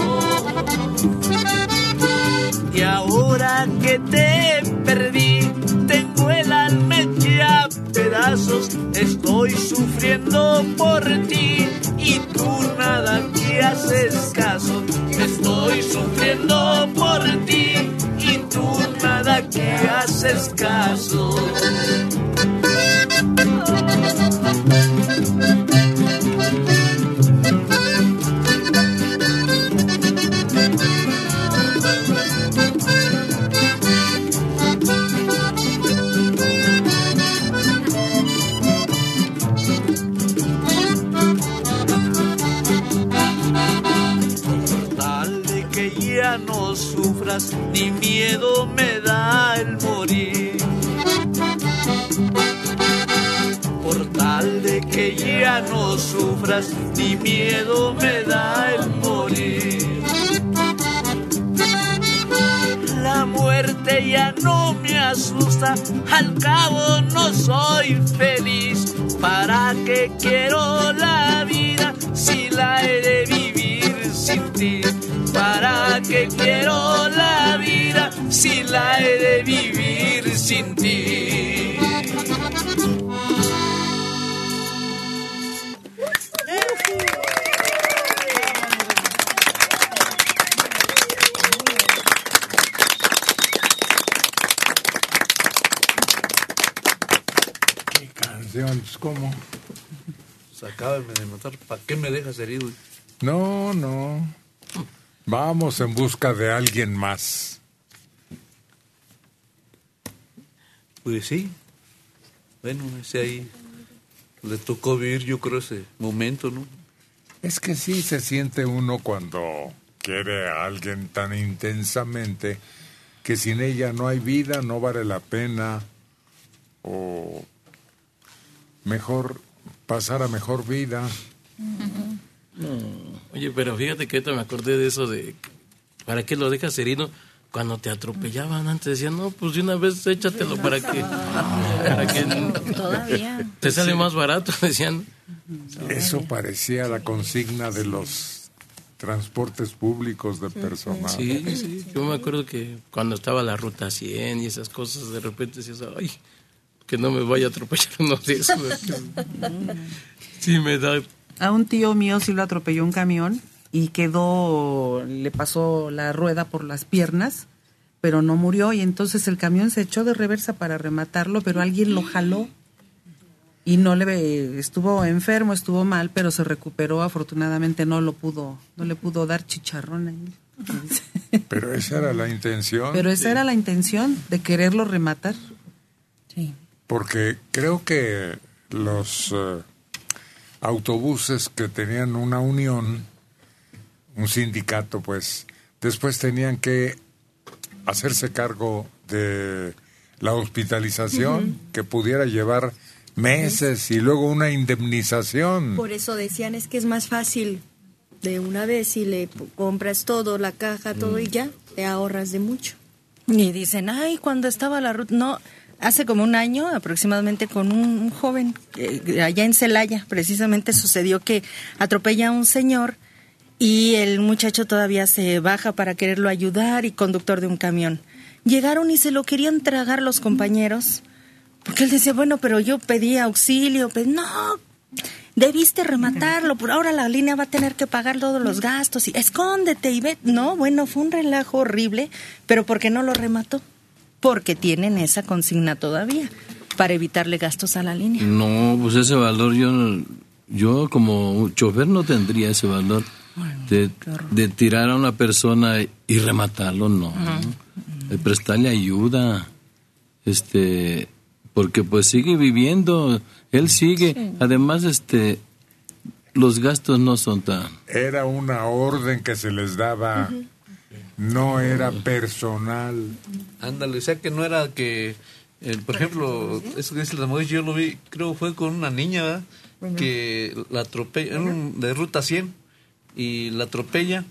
Y ahora que te perdí, tengo el alma hecha pedazos. Estoy sufriendo por ti y tú nada que haces caso. Estoy sufriendo por ti y tú nada que haces caso. Vamos en busca de alguien más. Pues sí. Bueno, ese ahí le tocó vivir, yo creo, ese momento, ¿no? Es que sí se siente uno cuando quiere a alguien tan intensamente que sin ella no hay vida, no vale la pena, o mejor pasar a mejor vida. No. Oye, pero fíjate que ahorita me acordé de eso de ¿para qué lo dejas herido? Cuando te atropellaban antes decían, no, pues de una vez échatelo para que, para que Todavía. te sale más barato, decían. Eso parecía la consigna de los transportes públicos de personal. Sí, sí. Yo me acuerdo que cuando estaba la ruta 100 y esas cosas, de repente decías, ay, que no me vaya a atropellar uno de esos. sí, me da. A un tío mío sí lo atropelló un camión y quedó, le pasó la rueda por las piernas, pero no murió y entonces el camión se echó de reversa para rematarlo, pero alguien lo jaló y no le estuvo enfermo, estuvo mal, pero se recuperó, afortunadamente no lo pudo, no le pudo dar chicharrón ahí. Pero esa era la intención. Pero esa era la intención de quererlo rematar. Porque creo que los eh, autobuses que tenían una unión, un sindicato, pues después tenían que hacerse cargo de la hospitalización que pudiera llevar meses y luego una indemnización. Por eso decían es que es más fácil de una vez si le compras todo, la caja, todo y ya, te ahorras de mucho. Y dicen, ay, cuando estaba la ruta, no, hace como un año aproximadamente con un, un joven eh, allá en Celaya, precisamente sucedió que atropella a un señor y el muchacho todavía se baja para quererlo ayudar y conductor de un camión. Llegaron y se lo querían tragar los compañeros, porque él decía, bueno, pero yo pedí auxilio, pues no, debiste rematarlo, por ahora la línea va a tener que pagar todos los gastos y escóndete y ve. No, bueno, fue un relajo horrible, pero ¿por qué no lo remató? Porque tienen esa consigna todavía, para evitarle gastos a la línea. No, pues ese valor yo, no- yo como chofer no tendría ese valor de, de tirar a una persona y rematarlo, no. De prestarle ayuda, este, porque pues sigue viviendo, él sigue. Además, este, los gastos no son tan. Era una orden que se les daba, no era personal. Ándale, o sea que no era que, eh, por ejemplo, eso que dice la mujer, yo lo vi, creo fue con una niña, ¿verdad? Que la atropella, de ruta 100, y la atropella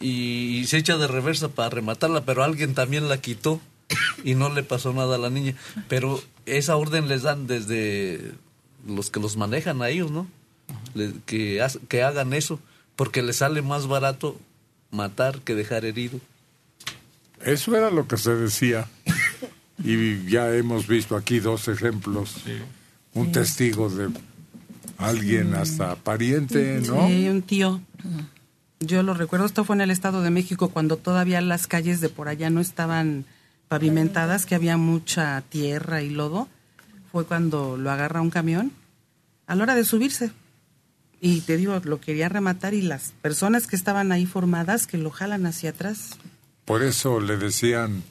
y, se echa de reversa para rematarla, pero alguien también la quitó y no le pasó nada a la niña. Pero esa orden les dan desde los que los manejan a ellos, ¿no? Le- que, que hagan eso, porque les sale más barato matar que dejar herido. Eso era lo que se decía. Y ya hemos visto aquí dos ejemplos. Un testigo de alguien hasta pariente, ¿no? Sí, un tío. Yo lo recuerdo, esto fue en el Estado de México cuando todavía las calles de por allá no estaban pavimentadas, que había mucha tierra y lodo. Fue cuando lo agarra un camión a la hora de subirse. Y te digo, lo quería rematar y las personas que estaban ahí formadas que lo jalan hacia atrás. Por eso le decían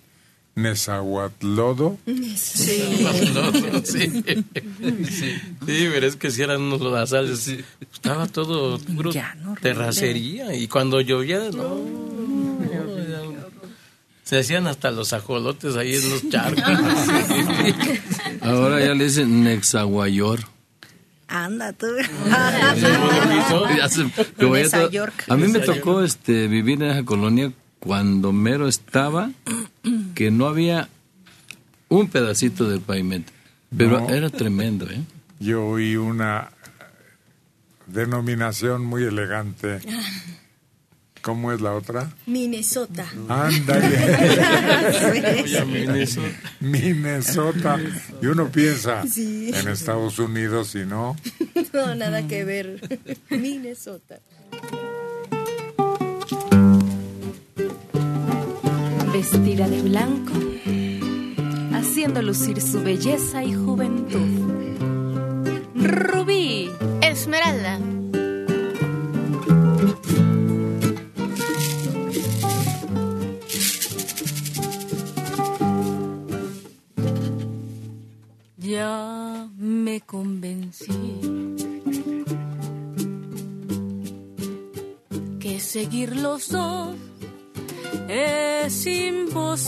Nezahuatlodo. Sí. sí. sí. pero es que si eran unos lodazales. Estaba todo puro terracería. Y cuando llovía, no. Se hacían hasta los ajolotes ahí en los charcos. Ahora ya le dicen Nexaguayor. Anda tú. A mí me tocó este vivir en esa colonia cuando mero estaba que no había un pedacito del pavimento, pero No. era tremendo, ¿eh? Yo oí una denominación muy elegante. ¿Cómo es la otra? Minnesota. Ándale. Minnesota. Minnesota. Y uno piensa Sí. en Estados Unidos y no. No, nada que ver. Minnesota. Vestida de blanco, haciendo lucir su belleza y juventud. Rubí. Esmeralda. Ya me convencí que seguir los dos es imposible.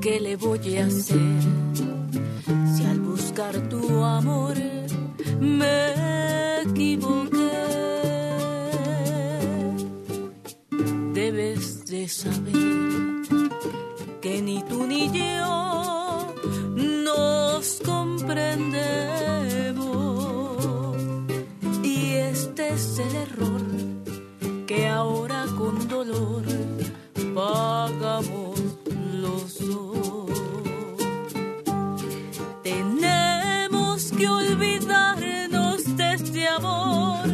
¿Qué le voy a hacer si al buscar tu amor me equivoqué? Debes de saber que ni tú ni yo nos comprendemos. Y este es el error que ahora con dolor pagamos los dos. Tenemos que olvidarnos de este amor,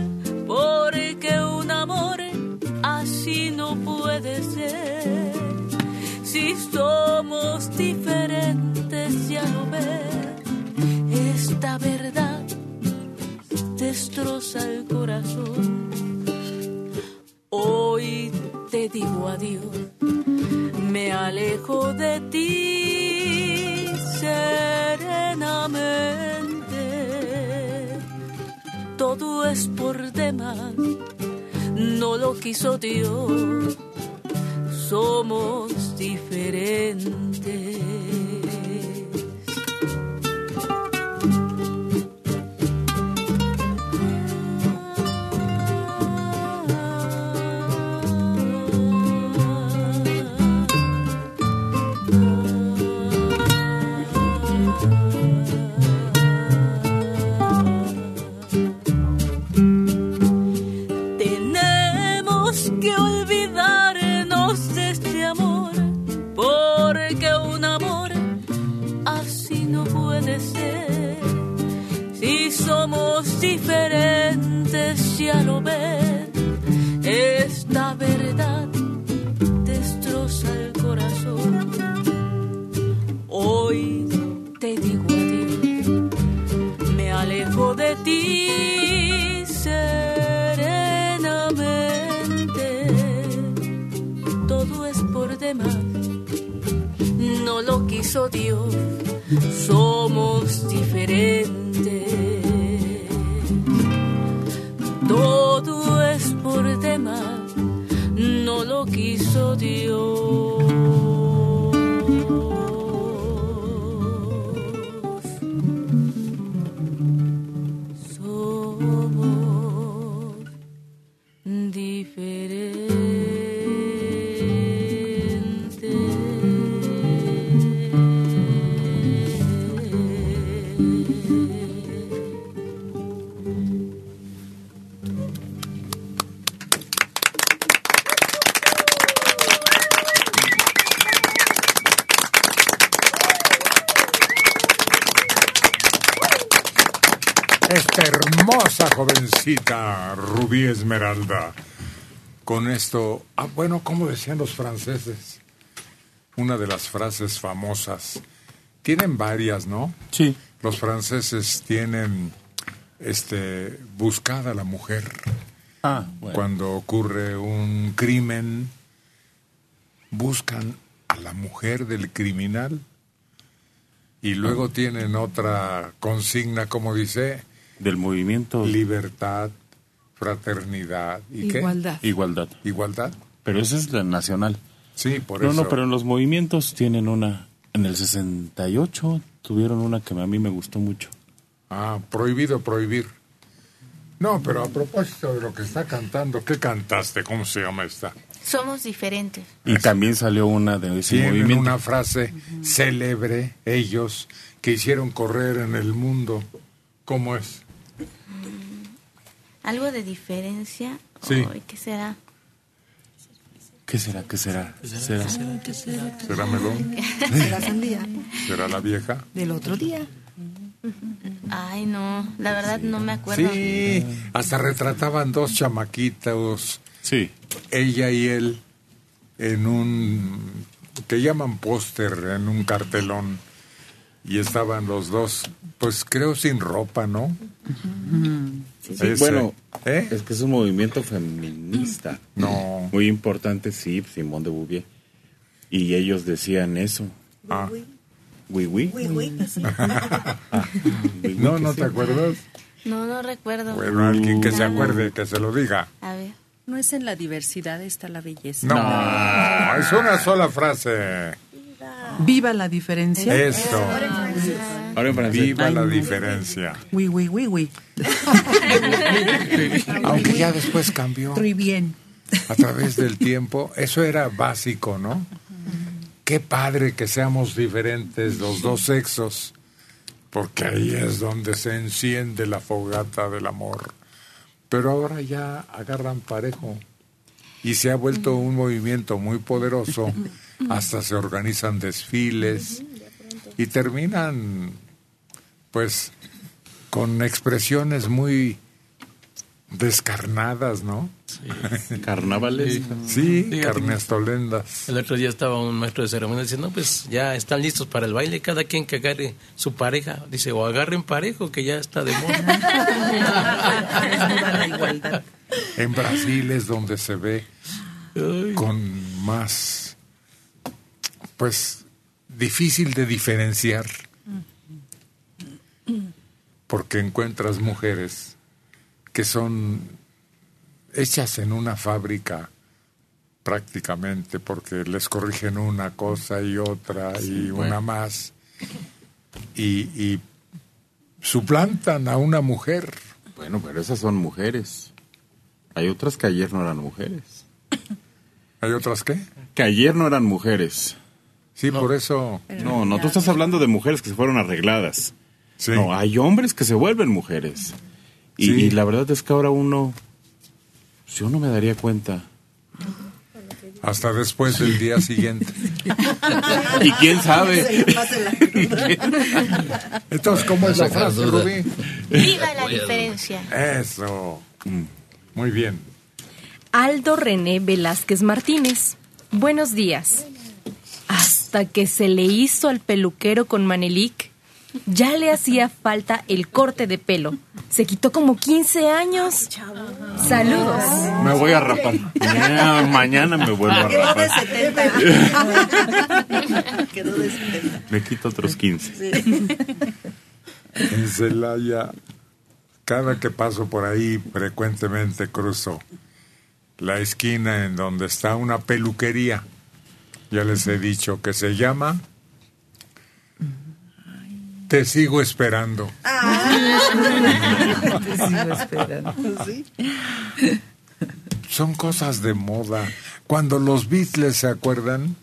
porque un amor así no puede ser. Si somos diferentes, ya lo ves, esta verdad destroza el corazón. Hoy te digo adiós, me alejo de ti serenamente. Todo es por demás, no lo quiso Dios, somos diferentes. Diferentes, ya lo ves, esta verdad destroza el corazón. Hoy te digo adiós, me alejo de ti serenamente. Todo es por demás, no lo quiso Dios, somos diferentes. Todo es por demás, no lo quiso Dios. Rubí Esmeralda. Con esto, ah, bueno, como decían los franceses, una de las frases famosas. Tienen varias, ¿no? Sí. Los franceses tienen este buscada a la mujer. Ah, bueno. Cuando ocurre un crimen, buscan a la mujer del criminal y luego tienen otra consigna, como dice, del movimiento libertad, fraternidad y qué? Igualdad. Igualdad. Igualdad. Pero esa es la nacional. Sí, por no, eso. no, pero en los movimientos tienen una. En el 68 tuvieron una que a mí me gustó mucho. Ah, prohibido prohibir. No, pero a propósito de lo que está cantando, ¿qué cantaste? ¿Cómo se llama esta? Somos diferentes. Y también salió una de ese Tienen movimiento. una frase célebre, ellos, que hicieron correr en el mundo. ¿Cómo es? Algo de diferencia. Sí. Ay, ¿Qué será? ¿Qué será? ¿Qué será? ¿Será? ¿Será melón? Será sandía. ¿Será la vieja? Del otro día. Ay, no. La verdad no me acuerdo. Sí, hasta retrataban dos chamaquitos. Sí. Ella y él en un que llaman póster en un cartelón y estaban los dos, pues creo sin ropa, ¿no? Sí, Ese. bueno, ¿Eh? es que es un movimiento feminista. No. Muy importante, sí, Simón de Bouvier. Y ellos decían eso. Ah. Oui, oui. Ah, oui, oui, No, que no sí. te acuerdas. No, no recuerdo. Bueno, alguien que se acuerde, que se lo diga. A ver. No es en la diversidad está la belleza. No, es una sola frase. Viva la diferencia. Eso. Ahora en francés. Viva Ay, la no. diferencia. Oui, oui, oui, oui. Aunque ya después cambió. Muy bien. a través del tiempo. Eso era básico, ¿no? Qué padre que seamos diferentes los dos sexos, porque ahí es donde se enciende la fogata del amor. pero ahora ya agarran parejo y se ha vuelto un movimiento muy poderoso, hasta se organizan desfiles y terminan pues con expresiones muy descarnadas, ¿no? Carnavales. Sí, Sí, carnestolendas. El otro día estaba un maestro de ceremonia diciendo, no, pues ya están listos para el baile, cada quien que agarre su pareja. Dice, o agarren parejo, que ya está de moda. En Brasil es donde se ve con más, pues, difícil de diferenciar, porque encuentras mujeres que son hechas en una fábrica prácticamente, porque les corrigen una cosa y otra y bueno. una más, y, y suplantan a una mujer. Bueno, pero esas son mujeres. Hay otras que ayer no eran mujeres. ¿Hay otras qué? Que ayer no eran mujeres. Sí, por eso. No, no, tú estás hablando de mujeres que se fueron arregladas. No, hay hombres que se vuelven mujeres. Y, Sí. y la verdad es que ahora uno, yo no me daría cuenta. Hasta después del día siguiente. ¿Y quién sabe? Entonces, ¿cómo es la frase, Rubí? Viva la diferencia. Eso. Muy bien. Aldo René Velázquez Martínez. Buenos días. Hasta que se le hizo al peluquero con Manelik, ya le hacía falta el corte de pelo. Se quitó como 15 años. Saludos. Me voy a rapar. Mañana, mañana me vuelvo a Quedó de rapar. 70. Quedó de 70. Me quito otros 15. En Celaya, cada que paso por ahí, frecuentemente cruzo la esquina en donde está una peluquería. Ya les he dicho que se llama Te sigo esperando. Te sigo esperando. Son cosas de moda. Cuando los Beatles se acuerdan,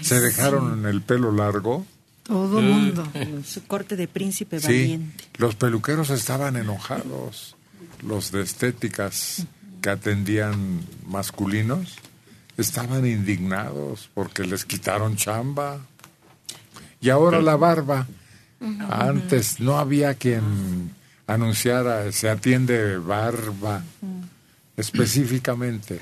se dejaron en el pelo largo. Todo mundo. Su corte de príncipe Sí, valiente. los peluqueros estaban enojados. Los de estéticas que atendían masculinos estaban indignados porque les quitaron chamba. Y ahora la barba. Antes no había quien anunciara, se atiende barba específicamente.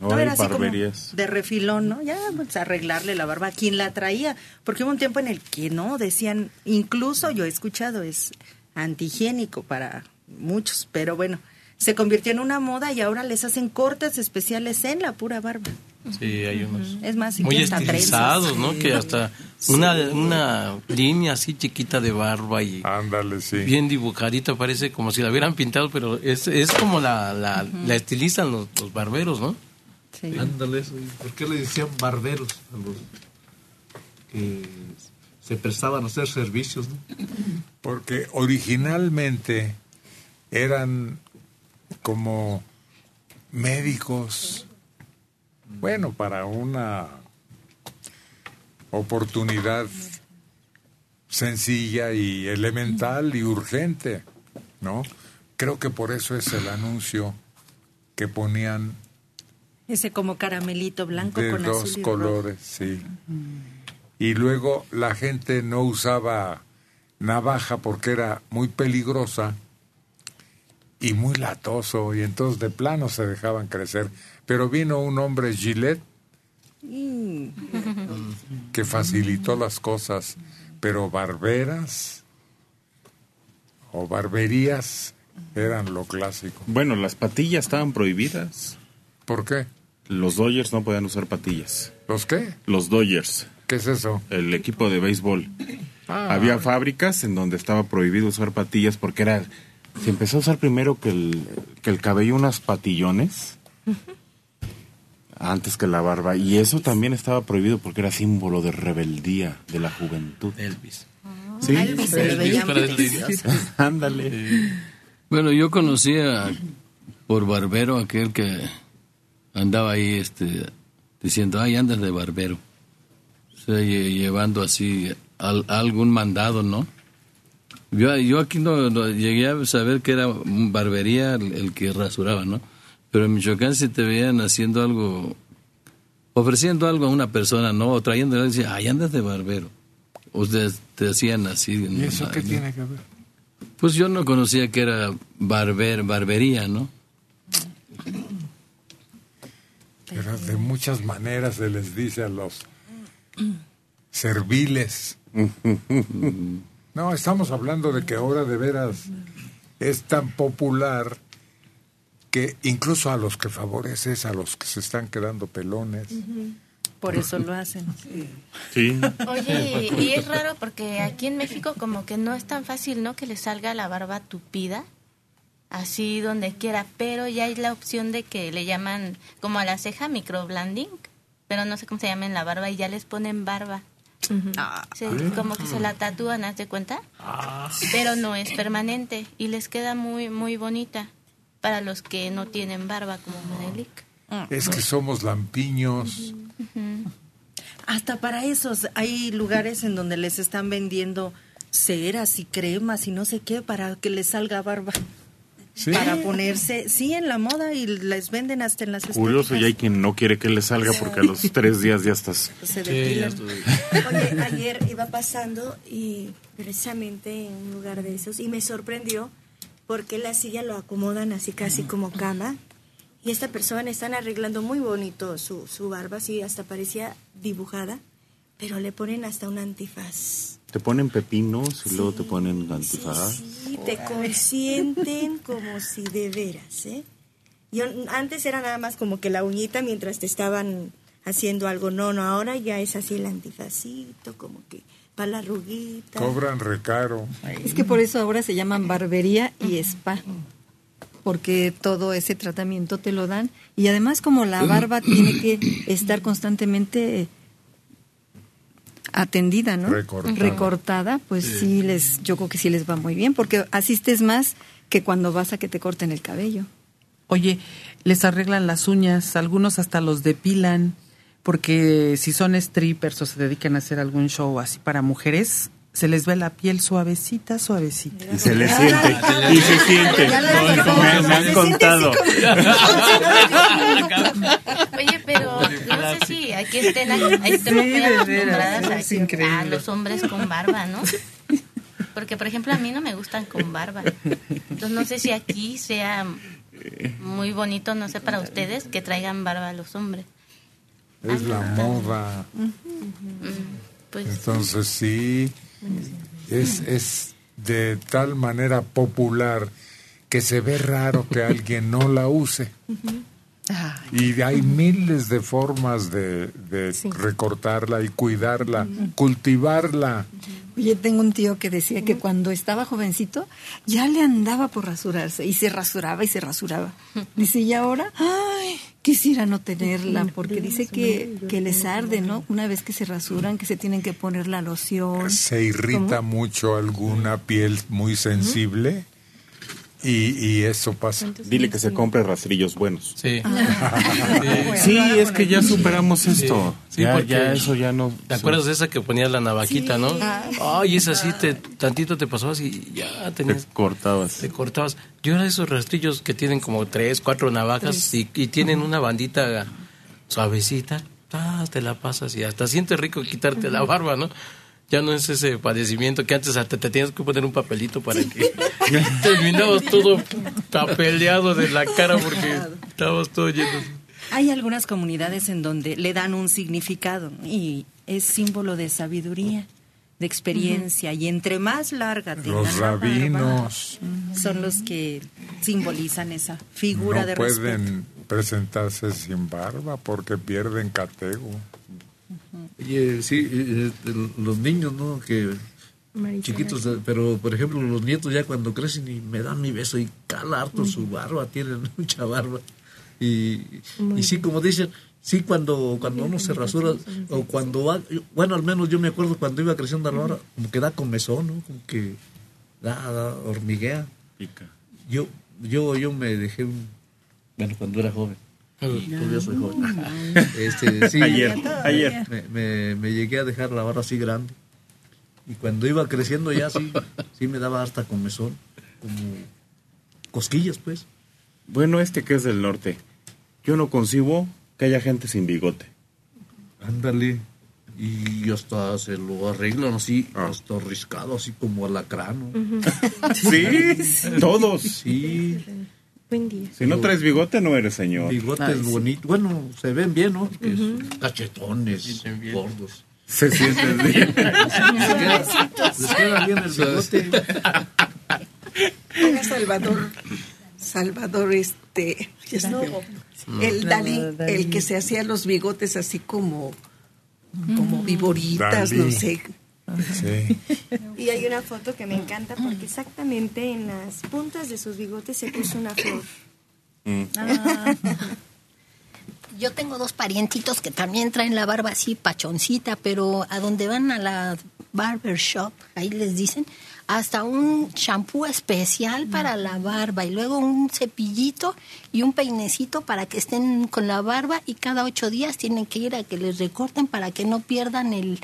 No era así como de refilón, ¿no? Ya, pues arreglarle la barba a quien la traía. Porque hubo un tiempo en el que no, decían, incluso yo he escuchado, es antihigiénico para muchos, pero bueno, se convirtió en una moda y ahora les hacen cortes especiales en la pura barba. Sí, hay unos Es más, muy estilizados. ¿no? Sí. Que hasta una, una línea así chiquita de barba y Ándale, sí. bien dibujadita, parece como si la hubieran pintado, pero es, es como la, la, la estilizan los, los barberos, ¿no? Ándale, eso. ¿y ¿Por qué le decían barberos a los que se prestaban a hacer servicios? ¿no? Porque originalmente eran como médicos, bueno, para una oportunidad sencilla y elemental y urgente, ¿no? Creo que por eso es el anuncio que ponían Ese como caramelito blanco de con dos azul y rojo. colores, sí. Y luego la gente no usaba navaja porque era muy peligrosa y muy latoso y entonces de plano se dejaban crecer. Pero vino un hombre Gillette que facilitó las cosas, pero barberas o barberías eran lo clásico. Bueno, las patillas estaban prohibidas. ¿Por qué? Los Dodgers no podían usar patillas. ¿Los qué? Los Dodgers. ¿Qué es eso? El equipo de béisbol. Ah. Había fábricas en donde estaba prohibido usar patillas porque era... Se empezó a usar primero que el, que el cabello unas patillones antes que la barba. Y eso también estaba prohibido porque era símbolo de rebeldía de la juventud. Elvis. Sí. A Elvis se le veía muy precioso. Ándale. Bueno, yo conocía por barbero aquel que andaba ahí este, diciendo, ay, andas de barbero. O sea, lle- llevando así al- algún mandado, ¿no? Yo, yo aquí no, no llegué a saber que era barbería el, el que rasuraba, ¿no? Pero en Michoacán si te veían haciendo algo, ofreciendo algo a una persona, ¿no? O trayendo, decían, ay, andas de barbero. Ustedes te decían así. ¿Y eso qué tiene que ver? Pues yo no conocía que era barber, barbería, ¿no? Pero de muchas maneras se les dice a los serviles. No, estamos hablando de que ahora de veras es tan popular que incluso a los que favoreces, a los que se están quedando pelones. Por eso lo hacen. Sí. Oye, y, y es raro porque aquí en México como que no es tan fácil, ¿no? Que le salga la barba tupida, así donde quiera, pero ya hay la opción de que le llaman como a la ceja microblending, pero no sé cómo se llama en la barba y ya les ponen barba. Sí, como que se la tatúan, ¿haz de cuenta? Pero no es permanente y les queda muy muy bonita para los que no tienen barba como Manelik. Es que somos lampiños. Hasta para esos hay lugares en donde les están vendiendo ceras y cremas y no sé qué para que les salga barba. ¿Sí? Para ponerse, sí, en la moda y les venden hasta en las Curioso, y hay quien no quiere que le salga porque a los tres días ya estás. Se Sí, depilan. Oye, ayer iba pasando y precisamente en un lugar de esos y me sorprendió porque la silla lo acomodan así casi como cama y esta persona están arreglando muy bonito su, su barba, así hasta parecía dibujada, pero le ponen hasta un antifaz. Te ponen pepinos y luego te ponen antifaz. Y te consienten como si de veras, ¿eh? Yo antes era nada más como que la uñita mientras te estaban haciendo algo, no, no, ahora ya es así el antifacito, como que para la arruguita. Cobran recaro. Es que por eso ahora se llaman barbería y spa. Porque todo ese tratamiento te lo dan. Y además como la barba tiene que estar constantemente atendida, ¿no? Recortada. Recortada, pues sí. les, yo creo que sí les va muy bien, porque asistes más que cuando vas a que te corten el cabello. Oye, les arreglan las uñas, algunos hasta los depilan, porque si son strippers o se dedican a hacer algún show así para mujeres, se les ve la piel suavecita, suavecita. Y se les siente, y se siente. Me, han contado. Oye, pero no sé si aquí estén, ahí estén muy acostumbradas a, los hombres con barba, ¿no? Porque, por ejemplo, a mí no me gustan con barba. Entonces, no sé si aquí sea muy bonito, no sé, para ustedes, que traigan barba a los hombres. Es la moda. Pues, Entonces sí, es, es de tal manera popular que se ve raro que alguien no la use. Y hay miles de formas de, de recortarla y cuidarla, cultivarla. Oye, tengo un tío que decía que cuando estaba jovencito ya le andaba por rasurarse y se rasuraba y se rasuraba. Dice, y ahora, ay, quisiera no tenerla porque dice que, que les arde, ¿no? Una vez que se rasuran, que se tienen que poner la loción. Se irrita mucho alguna piel muy sensible y, y eso pasa. Dile que se compre rastrillos buenos. Sí. Sí, es que ya superamos esto. Sí, ya, porque- ya eso ya no. ¿Te acuerdas de esa que ponías la navaquita, Sí. no? Ay, esa sí, te, tantito te pasó así, ya tenías... Te cortabas. Te cortabas. Yo era de esos rastrillos que tienen como tres, cuatro navajas y, y tienen una bandita suavecita. Ah, te la pasas y hasta sientes rico quitarte la barba, ¿no? Ya no es ese padecimiento que antes hasta te tenías que poner un papelito para que terminabas todo papeleado de la cara porque estabas todo lleno. Hay algunas comunidades en donde le dan un significado y es símbolo de sabiduría, de experiencia y entre más larga Los la barba, rabinos son los que simbolizan esa figura no de respeto. pueden presentarse sin barba porque pierden catego. Oye, sí, eh, eh, los niños, ¿no? Que chiquitos, pero por ejemplo los nietos ya cuando crecen y me dan mi beso y cala harto su barba, tienen mucha barba. Y, y sí, como dicen, sí cuando cuando uno se rasura o cuando va, bueno, al menos yo me acuerdo cuando iba creciendo la barba, como que da comezón, ¿no? Como que da, da hormiguea. Yo, yo, yo me dejé un, bueno, cuando era joven. Todavía soy joven. Este, sí, Ayer, ayer. Me, me, me llegué a dejar la barba así grande. Y cuando iba creciendo ya sí, sí me daba hasta comezón, como cosquillas, pues. Bueno, este que es del norte, yo no concibo que haya gente sin bigote. Ándale. Y hasta se lo arreglan así, hasta riscado, así como alacrano. Sí, todos. Sí. Buen día. Si no traes bigote, no eres señor. Bigotes bonitos. Bueno, se ven bien, ¿no? Que es- Cachetones, gordos. Se sienten bien. Les queda, les queda bien el bigote. Era Salvador, Salvador, este, el Dalí, el que se hacía los bigotes así como, como viboritas, Dalí. no sé. Sí. Y hay una foto que me encanta porque exactamente en las puntas de sus bigotes se puso una flor. Ah. Yo tengo dos parientitos que también traen la barba así pachoncita, pero a donde van a la barber shop, ahí les dicen, hasta un champú especial para la barba y luego un cepillito y un peinecito para que estén con la barba y cada ocho días tienen que ir a que les recorten para que no pierdan el,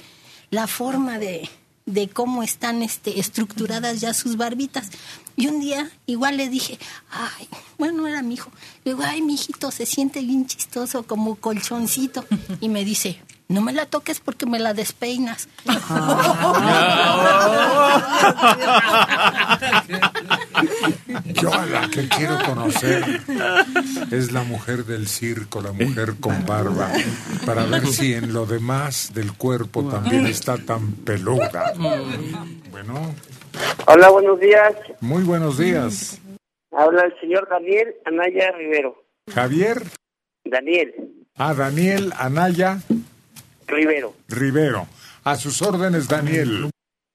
la forma de, de cómo están este, estructuradas ya sus barbitas. Y un día igual le dije, ay, bueno, era mi hijo. Le digo, ay, mi hijito se siente bien chistoso como colchoncito. Y me dice, no me la toques porque me la despeinas. Yo a la que quiero conocer es la mujer del circo, la mujer con barba, para ver si en lo demás del cuerpo también está tan peluda. Bueno, Hola, buenos días. muy buenos días. Habla el señor Daniel Anaya Rivero. Javier, Daniel a Daniel Anaya Rivero. Rivero. A sus órdenes, Daniel.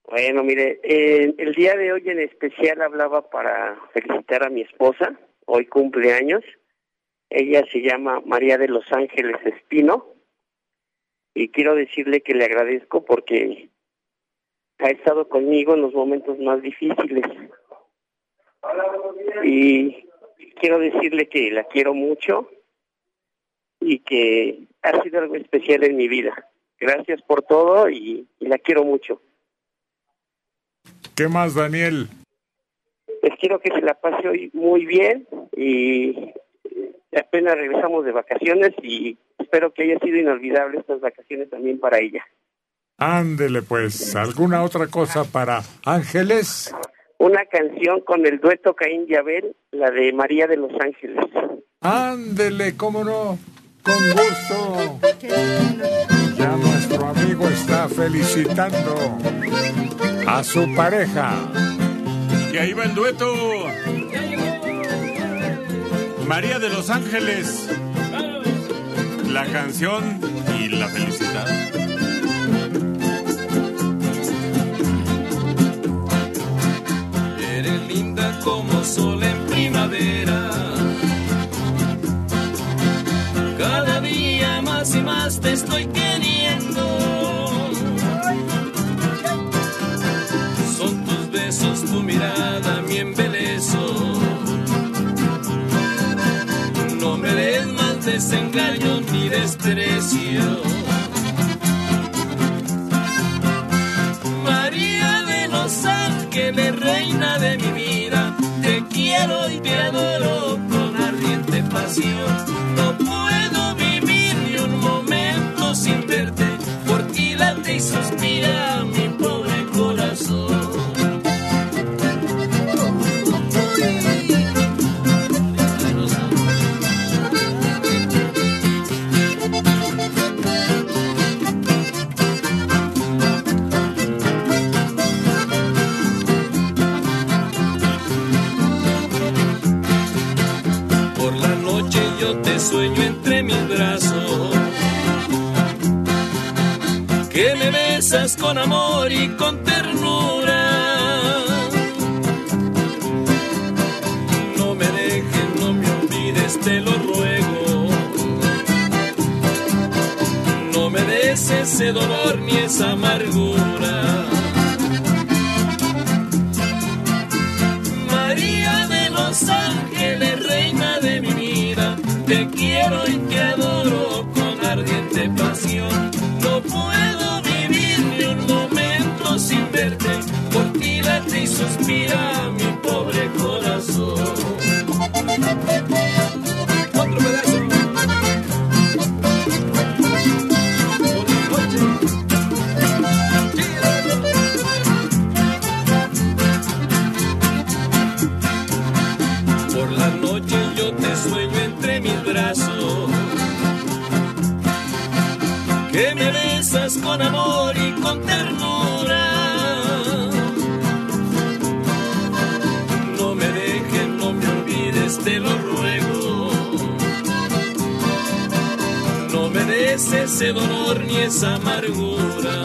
Bueno, mire, eh, el día de hoy en especial hablaba para felicitar a mi esposa. Hoy cumpleaños. Ella se llama María de los Ángeles Espino. Y quiero decirle que le agradezco porque ha estado conmigo en los momentos más difíciles. Y quiero decirle que la quiero mucho y que ha sido algo especial en mi vida. Gracias por todo y, y la quiero mucho. ¿Qué más, Daniel? Pues quiero que se la pase hoy muy bien y eh, apenas regresamos de vacaciones y espero que haya sido inolvidable estas vacaciones también para ella. Ándele, pues. ¿Alguna otra cosa para Ángeles? Una canción con el dueto Caín y Abel, la de María de los Ángeles. Ándele, cómo no. Con gusto. Ya nuestro amigo está felicitando a su pareja. Y ahí va el dueto. María de los Ángeles. La canción y la felicidad. Eres linda como sol en primavera. Cada día más y más te estoy queriendo. Desengaño ni desprecio. María de los ángeles, reina de mi vida, te quiero y te adoro con ardiente pasión. No puedo con amor y con ternura. No me dejes, no me olvides, te lo ruego. No me des ese dolor ni esa amargura. María de los ángeles, reina de mi vida, te quiero y te adoro con ardiente pasión. suspira mi pobre corazón. Otro pedazo. Por la noche yo te sueño entre mis brazos. Que me besas con amor ese dolor ni esa amargura.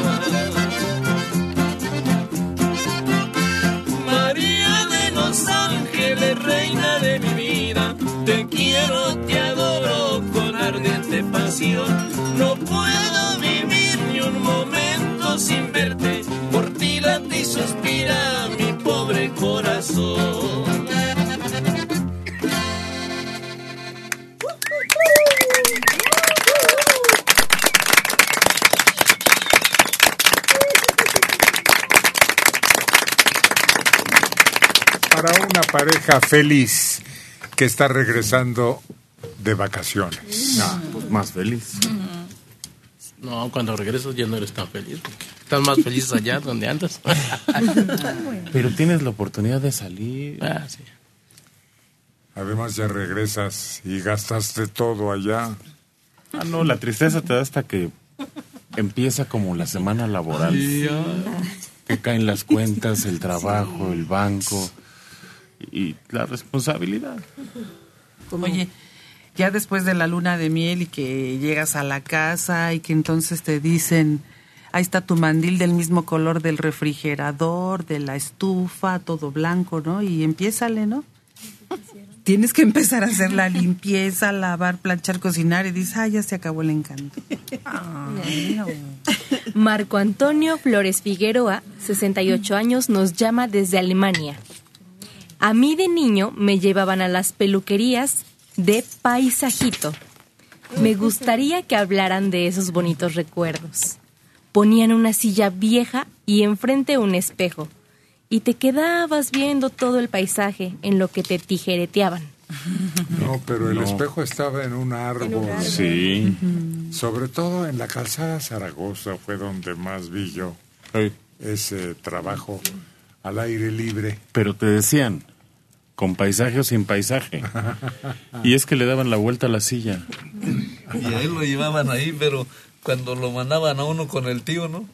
María de los ángeles, reina de mi vida, te quiero, te adoro con ardiente pasión. No puedo vivir ni un momento sin verte, por ti late y suspira mi pobre corazón. Para una pareja feliz que está regresando de vacaciones. Ah, pues más feliz. No, cuando regresas ya no eres tan feliz, porque estás más feliz allá donde andas. Pero tienes la oportunidad de salir. Ah, sí. Además ya regresas y gastaste todo allá. Ah, no, la tristeza te da hasta que empieza como la semana laboral. Que caen las cuentas, el trabajo, el banco y la responsabilidad. Oye, ya después de la luna de miel y que llegas a la casa y que entonces te dicen, ahí está tu mandil del mismo color del refrigerador, de la estufa, todo blanco, ¿no? Y empiézale, ¿no? Tienes que empezar a hacer la limpieza, lavar, planchar, cocinar y dices, ah, ya se acabó el encanto. Marco Antonio Flores Figueroa, 68 años, nos llama desde Alemania. A mí de niño me llevaban a las peluquerías de paisajito. Me gustaría que hablaran de esos bonitos recuerdos. Ponían una silla vieja y enfrente un espejo. Y te quedabas viendo todo el paisaje en lo que te tijereteaban. No, pero el No. espejo estaba en un árbol. Sí. Sobre todo en la calzada Zaragoza fue donde más vi yo ese trabajo al aire libre. Pero te decían, con paisaje o sin paisaje. Y es que le daban la vuelta a la silla. Y a él lo llevaban ahí, pero cuando lo mandaban a uno con el tío, ¿no?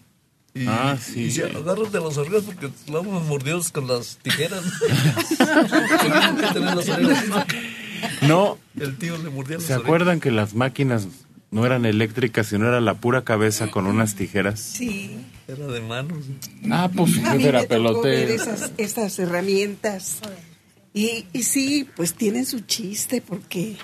Y, Ah, sí. Y decía, agárrate los orejas porque lo vamos mordidos con las tijeras. No, El tío le mordía las ¿se acuerdan que las máquinas no eran eléctricas, sino era la pura cabeza con unas tijeras? Sí. Era de manos. Ah, pues A mí era me pelotero. esas, esas herramientas. Y, y sí, pues tienen su chiste porque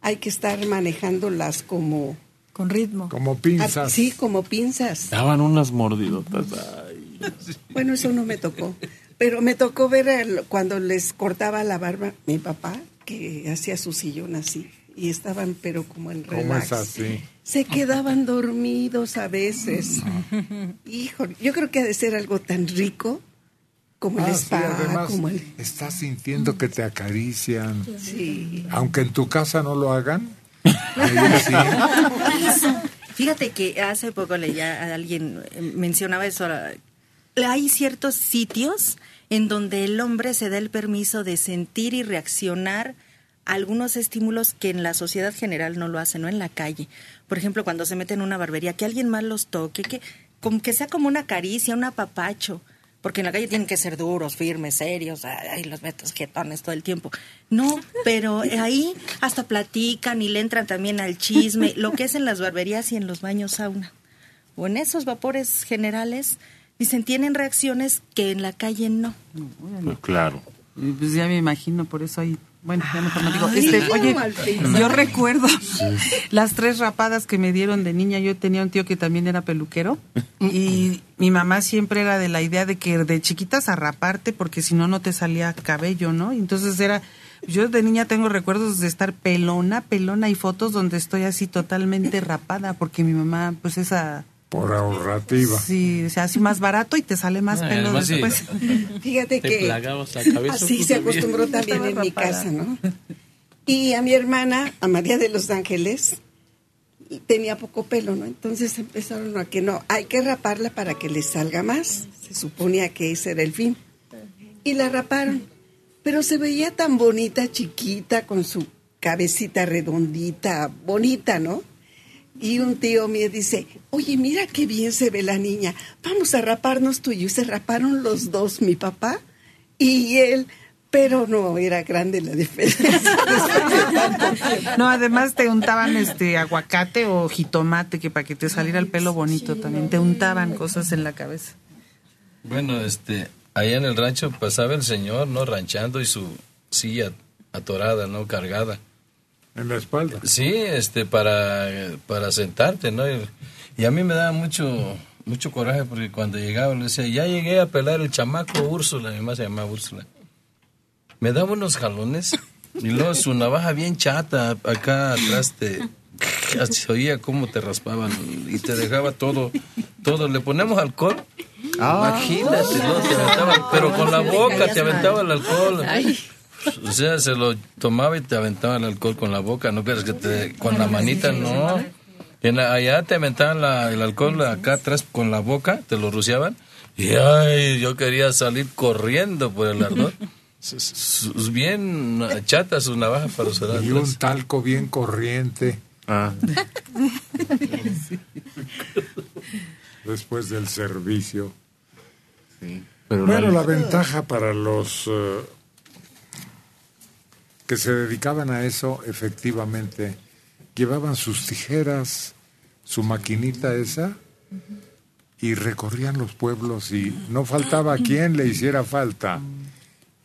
hay que estar manejándolas como... Con ritmo. Como Ah, sí, como pinzas. Daban unas mordidotas. Ay. Bueno, eso no me tocó. Pero me tocó ver el- cuando les cortaba la barba mi papá, que hacía su sillón así. Y estaban, pero como en ¿Cómo relax. es así? Se quedaban dormidos a veces. Híjole, yo creo que ha de ser algo tan rico como el Ah, sí, spa, además, como el... estás sintiendo que te acarician. Sí. Aunque en tu casa no lo hagan. sí. Eso. Fíjate que hace poco leía a alguien eh, mencionaba eso. Hay ciertos sitios en donde el hombre se da el permiso de sentir y reaccionar a algunos estímulos que en la sociedad general no lo hacen, no en la calle. Por ejemplo, cuando se mete en una barbería, que alguien más los toque, que, como que sea como una caricia, un apapacho. Porque en la calle tienen que ser duros, firmes, serios, ay, los metes jetones todo el tiempo. No, pero ahí hasta platican y le entran también al chisme, lo que es en las barberías y en los baños sauna. O en esos vapores generales, dicen, tienen reacciones que en la calle no. Pues claro. Pues ya me imagino, por eso hay... Bueno, ya mejor no digo. Ay, Este, oye, yo recuerdo las tres rapadas que me dieron de niña. Yo tenía un tío que también era peluquero y mi mamá siempre era de la idea de que de chiquitas a raparte porque si no, no te salía cabello, ¿no? Entonces era... Yo de niña tengo recuerdos de estar pelona, pelona y fotos donde estoy así totalmente rapada porque mi mamá, pues esa... Por ahorrativa. Sí, o sea, así más barato y te sale más Ah, pelo sí. después. Fíjate Te que plagabas la cabeza. así se acostumbró también en mi rapada. casa, ¿no? Y a mi hermana, a María de los Ángeles, tenía poco pelo, ¿no? Entonces empezaron a que no, hay que raparla para que le salga más. Se suponía que ese era el fin. Y la raparon. pero se veía tan bonita, chiquita, con su cabecita redondita, bonita, ¿no? Y un tío mío dice, oye, mira qué bien se ve la niña, vamos a raparnos tú y yo. Y se raparon los dos, mi papá y él, pero no era grande la diferencia. No, además te untaban este aguacate o jitomate que para que te saliera el pelo bonito también. Te untaban cosas en la cabeza. Bueno, este, allá en el rancho pasaba el señor, ¿no? Ranchando y su silla atorada, ¿no? Cargada. En la espalda. Sí, este, para, para sentarte, ¿no? Y, y a mí me daba mucho, mucho coraje porque cuando llegaba le decía, ya llegué a pelar el chamaco Úrsula, mi mamá se llamaba Úrsula. Me daba unos jalones y luego su navaja bien chata acá atrás te se oía cómo te raspaban y te dejaba todo, todo. Le ponemos alcohol. Ah. Imagínate, ¿no? Te aventaban, pero con la boca te aventaba el alcohol. O sea, se lo tomaba y te aventaba el alcohol con la boca, no crees que te, con la manita, no. En la- allá te aventaban la- el alcohol acá atrás con la boca, te lo rociaban. Y ay, yo quería salir corriendo por el ardor. Sus- bien chata su navaja para usar Y un talco bien corriente. Después del servicio. pero bueno, la- la... ventaja para los eh, que se dedicaban a eso, efectivamente, llevaban sus tijeras, su maquinita esa, y recorrían los pueblos y no faltaba quien le hiciera falta.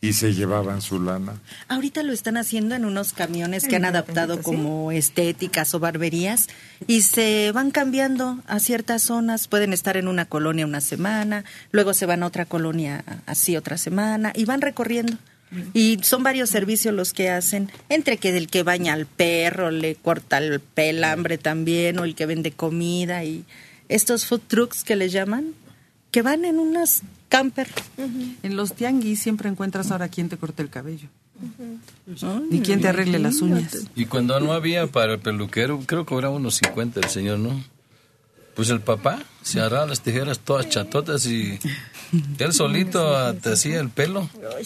Y se llevaban su lana. Ahorita lo están haciendo en unos camiones que han adaptado como estéticas o barberías y se van cambiando a ciertas zonas. Pueden estar en una colonia una semana, luego se van a otra colonia así otra semana y van recorriendo. Y son varios servicios los que hacen, entre que del que baña al perro, le corta el pelambre también, o el que vende comida y estos food trucks que les llaman, que van en unas camper. En los tianguis siempre encuentras ahora quien te corte el cabello. Y quien te arregle las uñas. Y cuando no había para el peluquero, creo que cobraba unos 50 el señor, ¿no? Pues el papá se agarraba las tijeras todas chatotas y él solito te hacía el pelo. Y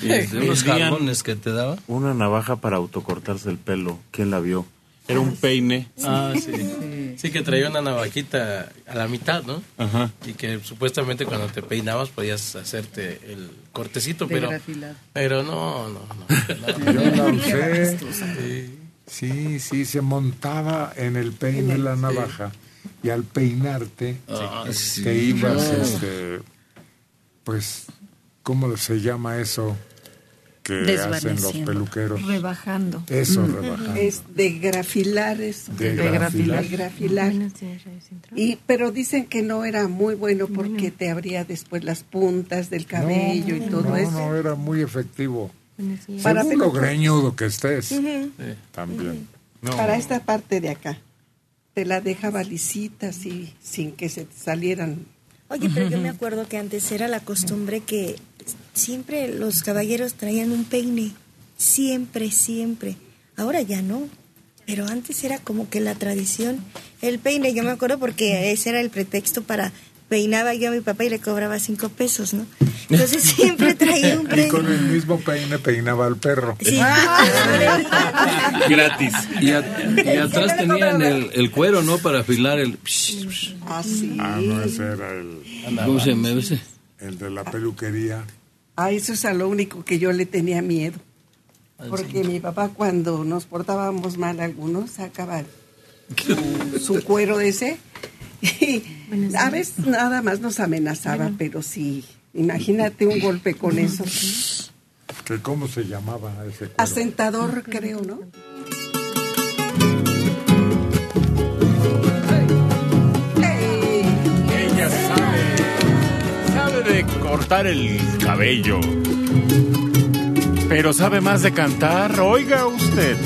de unos jalones que te daba. Una navaja para autocortarse el pelo. ¿Quién la vio? Era un peine. Ah, sí. Sí, que traía una navajita a la mitad, ¿no? Ajá. Y que supuestamente cuando te peinabas podías hacerte el cortecito, pero pero no, no, no. Yo la usé. Sí, sí, se montaba en el peine la navaja y al peinarte Ah, sí. te ibas, No. este, pues, ¿cómo se llama eso que hacen los Desvaneciendo. peluqueros? Rebajando. Eso, rebajando. Es de grafilar eso. De De grafilar. Y, pero dicen que no era muy bueno porque te abría después las puntas del cabello y todo no, eso. no, era muy efectivo. Para Según lo greñudo que estés, Ujú. también. Para esta parte de acá. Te la dejaba lisita así, sin que se te salieran. Oye, pero yo me acuerdo que antes era la costumbre que siempre los caballeros traían un peine. Siempre, siempre. Ahora ya no. Pero antes era como que la tradición. El peine, yo me acuerdo porque ese era el pretexto para peinaba yo a mi papá y le cobraba cinco pesos, ¿no? Entonces siempre traía un Y peine. con el mismo peine peinaba al perro. Sí. Gratis. Y, a- y atrás tenían el, el cuero, ¿no? Para afilar el... Ah, sí. Ah, no, ese era el, ¿Cómo se llama ese? El de la peluquería. Ah, eso es a lo único que yo le tenía miedo. Porque mi papá cuando nos portábamos mal algunos sacaba su, su cuero ese y a veces nada más nos amenazaba, pero sí, imagínate un golpe con eso. ¿Cómo se llamaba ese cuero? Asentador creo, ¿no? De cortar el cabello. Pero sabe más de cantar. Oiga usted.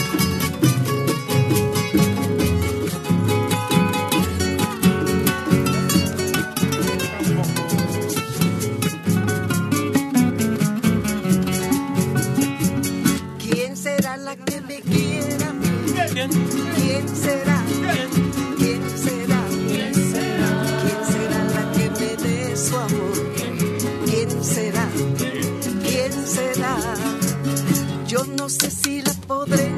¿Quién será la que me quiera? ¿Quién? ¿Quién será? Podré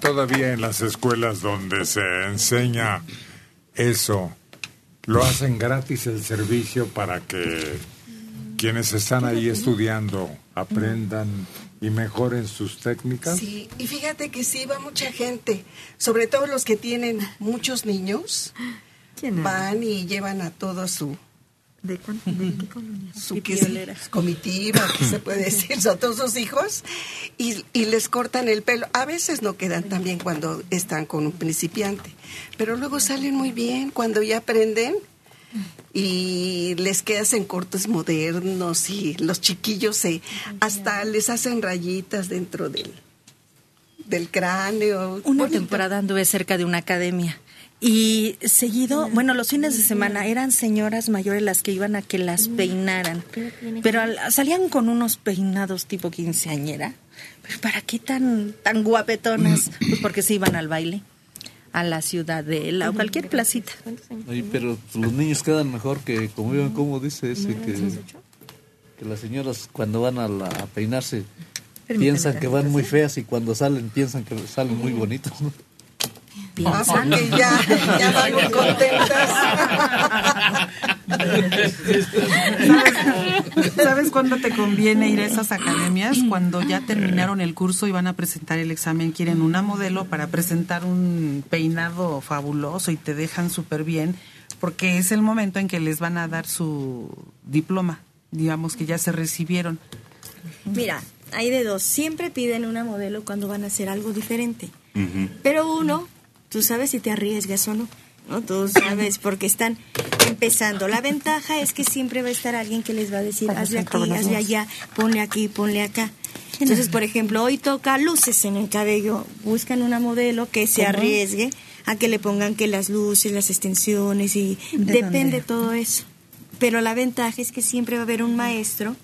todavía en las escuelas donde se enseña eso, lo hacen gratis el servicio para que quienes están ahí estudiando aprendan y mejoren sus técnicas. Sí, y fíjate que sí va mucha gente, sobre todo los que tienen muchos niños, van y llevan a todo su ¿De, cuánto, de qué colonia? su comitiva, que se puede decir, son todos sus hijos, y, y les cortan el pelo. A veces no quedan tan bien cuando están con un principiante, pero luego salen muy bien cuando ya aprenden y les quedas en cortes modernos y los chiquillos se hasta les hacen rayitas dentro del del cráneo. Una Bonito. temporada anduve cerca de una academia y seguido, bueno, los fines de semana eran señoras mayores las que iban a que las peinaran, pero al- salían con unos peinados tipo quinceañera. Pero ¿para qué tan tan guapetonas? Pues porque se iban al baile, a la ciudadela o cualquier placita. Oye, pero los niños quedan mejor que como iban, como dice ese, que, que las señoras cuando van a, la- a peinarse piensan que van muy feas y cuando salen piensan que salen muy bonitos. ¿no? Ah, porque ya, ya van muy contentas. ¿Sabes, ¿Sabes cuándo te conviene ir a esas academias? Cuando ya terminaron el curso y van a presentar el examen, quieren una modelo para presentar un peinado fabuloso y te dejan súper bien, porque es el momento en que les van a dar su diploma, digamos que ya se recibieron. Mira, hay de dos. Siempre piden una modelo cuando van a hacer algo diferente. Pero uno, tú sabes si te arriesgas o no. ¿no? Tú sabes, porque están empezando. La ventaja es que siempre va a estar alguien que les va a decir, hazle aquí, hazle allá, ponle aquí, ponle acá. Entonces, por ejemplo, hoy toca luces en el cabello. Buscan una modelo que se arriesgue a que le pongan que las luces, las extensiones y ¿De depende dónde? todo eso. Pero la ventaja es que siempre va a haber un maestro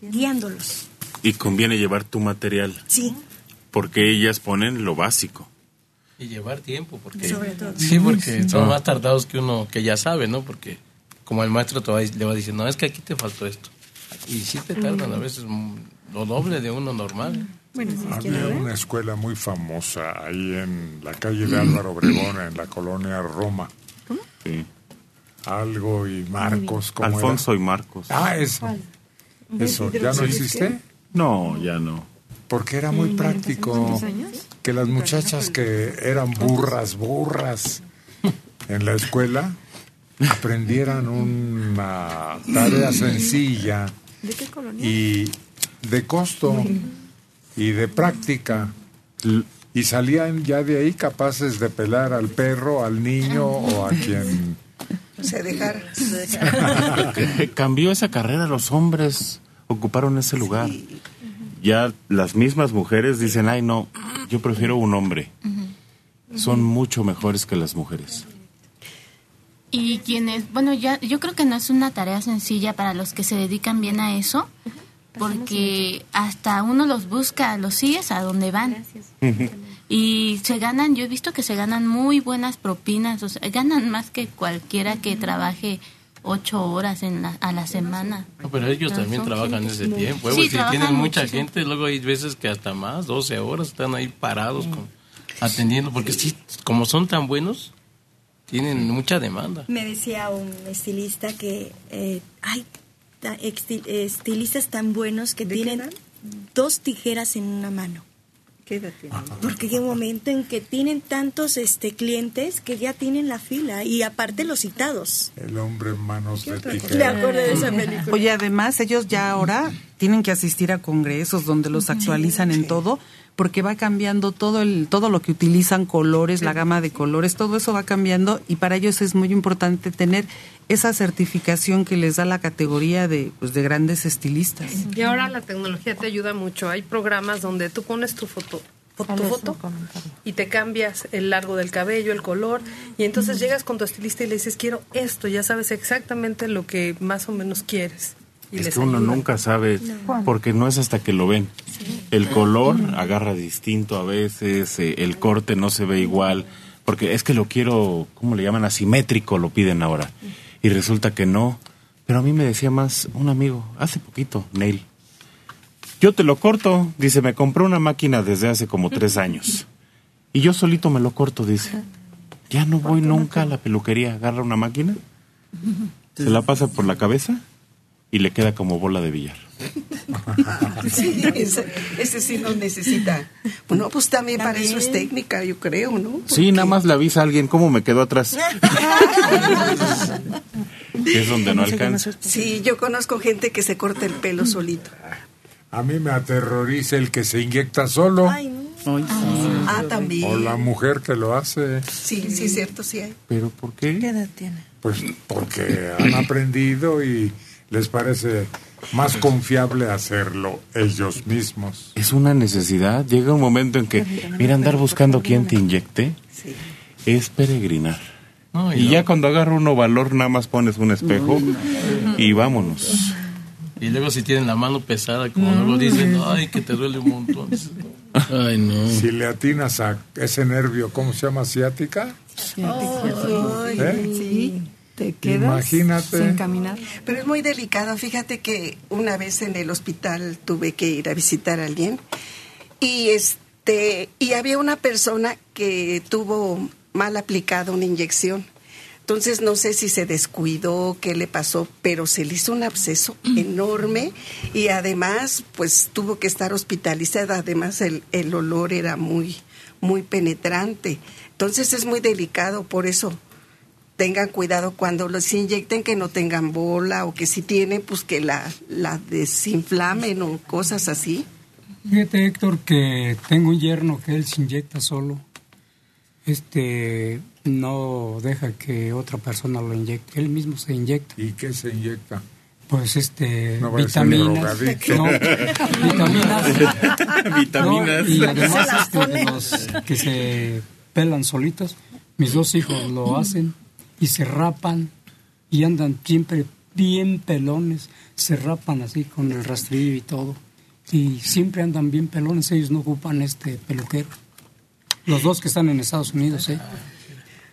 guiándolos. Y conviene llevar tu material, Sí. porque ellas ponen lo básico. Y llevar tiempo, porque... Sobre todo. Sí, porque son Ah. más tardados que uno que ya sabe, ¿no? Porque como el maestro te va, le va diciendo, no, es que aquí te faltó esto. Y sí te tardan a veces lo doble de uno normal. Había una escuela muy famosa ahí en la calle de Álvaro Obregón, en la colonia Roma. Sí. Algo y Marcos. ¿cómo era? Alfonso y Marcos. Ah, eso. Eso, ¿ya no existe? No, ya no. Porque era muy práctico que las muchachas que eran burras, burras en la escuela aprendieran una tarea sencilla y de costo y de práctica. Y salían ya de ahí capaces de pelar al perro, al niño o a quien... Se dejara. Cambió esa carrera, los hombres ocuparon ese lugar. Ya las mismas mujeres dicen, ay no, yo prefiero un hombre. Son mucho mejores que las mujeres. Y quienes, bueno, ya yo creo que no es una tarea sencilla para los que se dedican bien a eso, porque hasta uno los busca, los sigues a donde van. Y se ganan, yo he visto que se ganan muy buenas propinas, o sea, ganan más que cualquiera que trabaje ocho horas en la- a la semana. No, pero ellos Ah, también trabajan gente ese muy- tiempo. Sí, pues, si trabajan tienen mucha muchísimo. gente, luego hay veces que hasta más, 12 horas están ahí parados con- atendiendo, porque sí, como son tan buenos, tienen mucha demanda. Me decía un estilista que eh, hay exti- estilistas tan buenos que tienen dos tijeras en una mano. ¿Qué edad tiene? Porque hay un momento en que tienen tantos este clientes que ya tienen la fila y aparte los citados. El hombre en manos de tijera. de esa película. Oye, además ellos ya ahora tienen que asistir a congresos donde los actualizan en todo, porque va cambiando todo el todo lo que utilizan, colores, la gama de colores, todo eso va cambiando y para ellos es muy importante tener esa certificación que les da la categoría de pues de grandes estilistas. Y ahora la tecnología te ayuda mucho. Hay programas donde tú pones tu foto, fo- tu foto y te cambias el largo del cabello, el color, y entonces llegas con tu estilista y le dices, quiero esto, ya sabes exactamente lo que más o menos quieres. Y Es que uno ayuda. nunca sabe, porque no es hasta que lo ven. El color agarra distinto a veces, eh, el corte no se ve igual, porque es que lo quiero, ¿cómo le llaman? Asimétrico lo piden ahora. Y resulta que no. Pero a mí me decía más un amigo, hace poquito, Neil. Yo te lo corto, dice, me compré una máquina desde hace como tres años. Y yo solito me lo corto, dice. Ya no voy nunca a la peluquería, agarra una máquina, se la pasa por la cabeza y le queda como bola de billar. Sí, ese, ese sí no necesita. Bueno, pues también para eso es técnica, yo creo, ¿no? Sí, nada más le avisa a alguien cómo me quedó atrás. Que es donde no alcanza. Sí, yo conozco gente que se corta el pelo solito. A mí me aterroriza el que se inyecta solo. Ah, también. O la mujer que lo hace. Sí, sí, es cierto, sí hay. ¿Pero por qué? ¿Qué edad tiene? Pues porque han aprendido y les parece más confiable hacerlo ellos mismos. Es una necesidad. Llega un momento en que, mira, andar buscando quién te inyecte es peregrinar. No, y y no. ya cuando agarra uno valor, nada más pones un espejo y vámonos. Y luego si tienen la mano pesada, como luego dicen, ay, que te duele un montón. Ay, no. Si le atinas a ese nervio, ¿cómo se llama? ¿Ciática? ¿Eh? Sí, te quedas Imagínate. sin caminar. Pero es muy delicado. Fíjate que una vez en el hospital tuve que ir a visitar a alguien y este y había una persona que tuvo mal aplicada una inyección. Entonces no sé si se descuidó, qué le pasó, pero se le hizo un absceso enorme y además pues tuvo que estar hospitalizada. Además el, el olor era muy, muy penetrante. Entonces es muy delicado, por eso tengan cuidado cuando los inyecten que no tengan bola o que si tienen pues que la, la desinflamen o cosas así. Fíjate, Héctor, que tengo un yerno que él se inyecta solo. Este no deja que otra persona lo inyecte, él mismo se inyecta. ¿Y qué se inyecta? Pues este No vaya a ser vitaminas, no, vitaminas, Vitaminas. No, y además este, los que se pelan solitos, mis dos hijos lo hacen y se rapan y andan siempre bien pelones, se rapan así con el rastrillo y todo y siempre andan bien pelones, ellos no ocupan este peluquero. Los dos que están en Estados Unidos, ¿eh?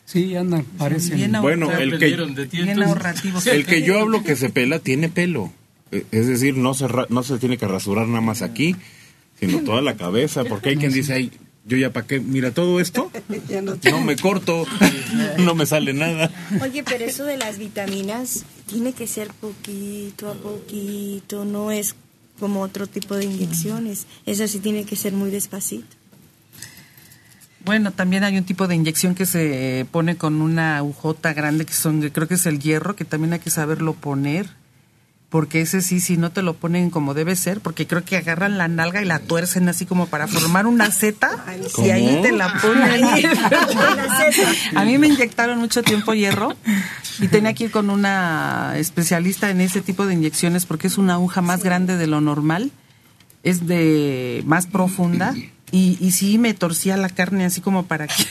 Sí, andan, parecen. Bueno, el que, el que yo hablo que se pela tiene pelo. Eh, Es decir, no se, ra- no se tiene que rasurar nada más aquí, sino toda la cabeza, porque hay quien dice, ay, yo ya para qué, mira todo esto, no no me corto, no me sale nada. Oye, pero eso de las vitaminas tiene que ser poquito a poquito, no es como otro tipo de inyecciones. Eso sí tiene que ser muy despacito. Bueno, también hay un tipo de inyección que se pone con una agujota grande, que son, que creo que es el hierro, que también hay que saberlo poner, porque ese sí, si no te lo ponen como debe ser, porque creo que agarran la nalga y la tuercen así como para formar una Z, y ahí te la ponen. A mí me inyectaron mucho tiempo hierro y tenía que ir con una especialista en ese tipo de inyecciones porque es una aguja más grande de lo normal, es de más profunda y, y sí me torcía la carne así como para que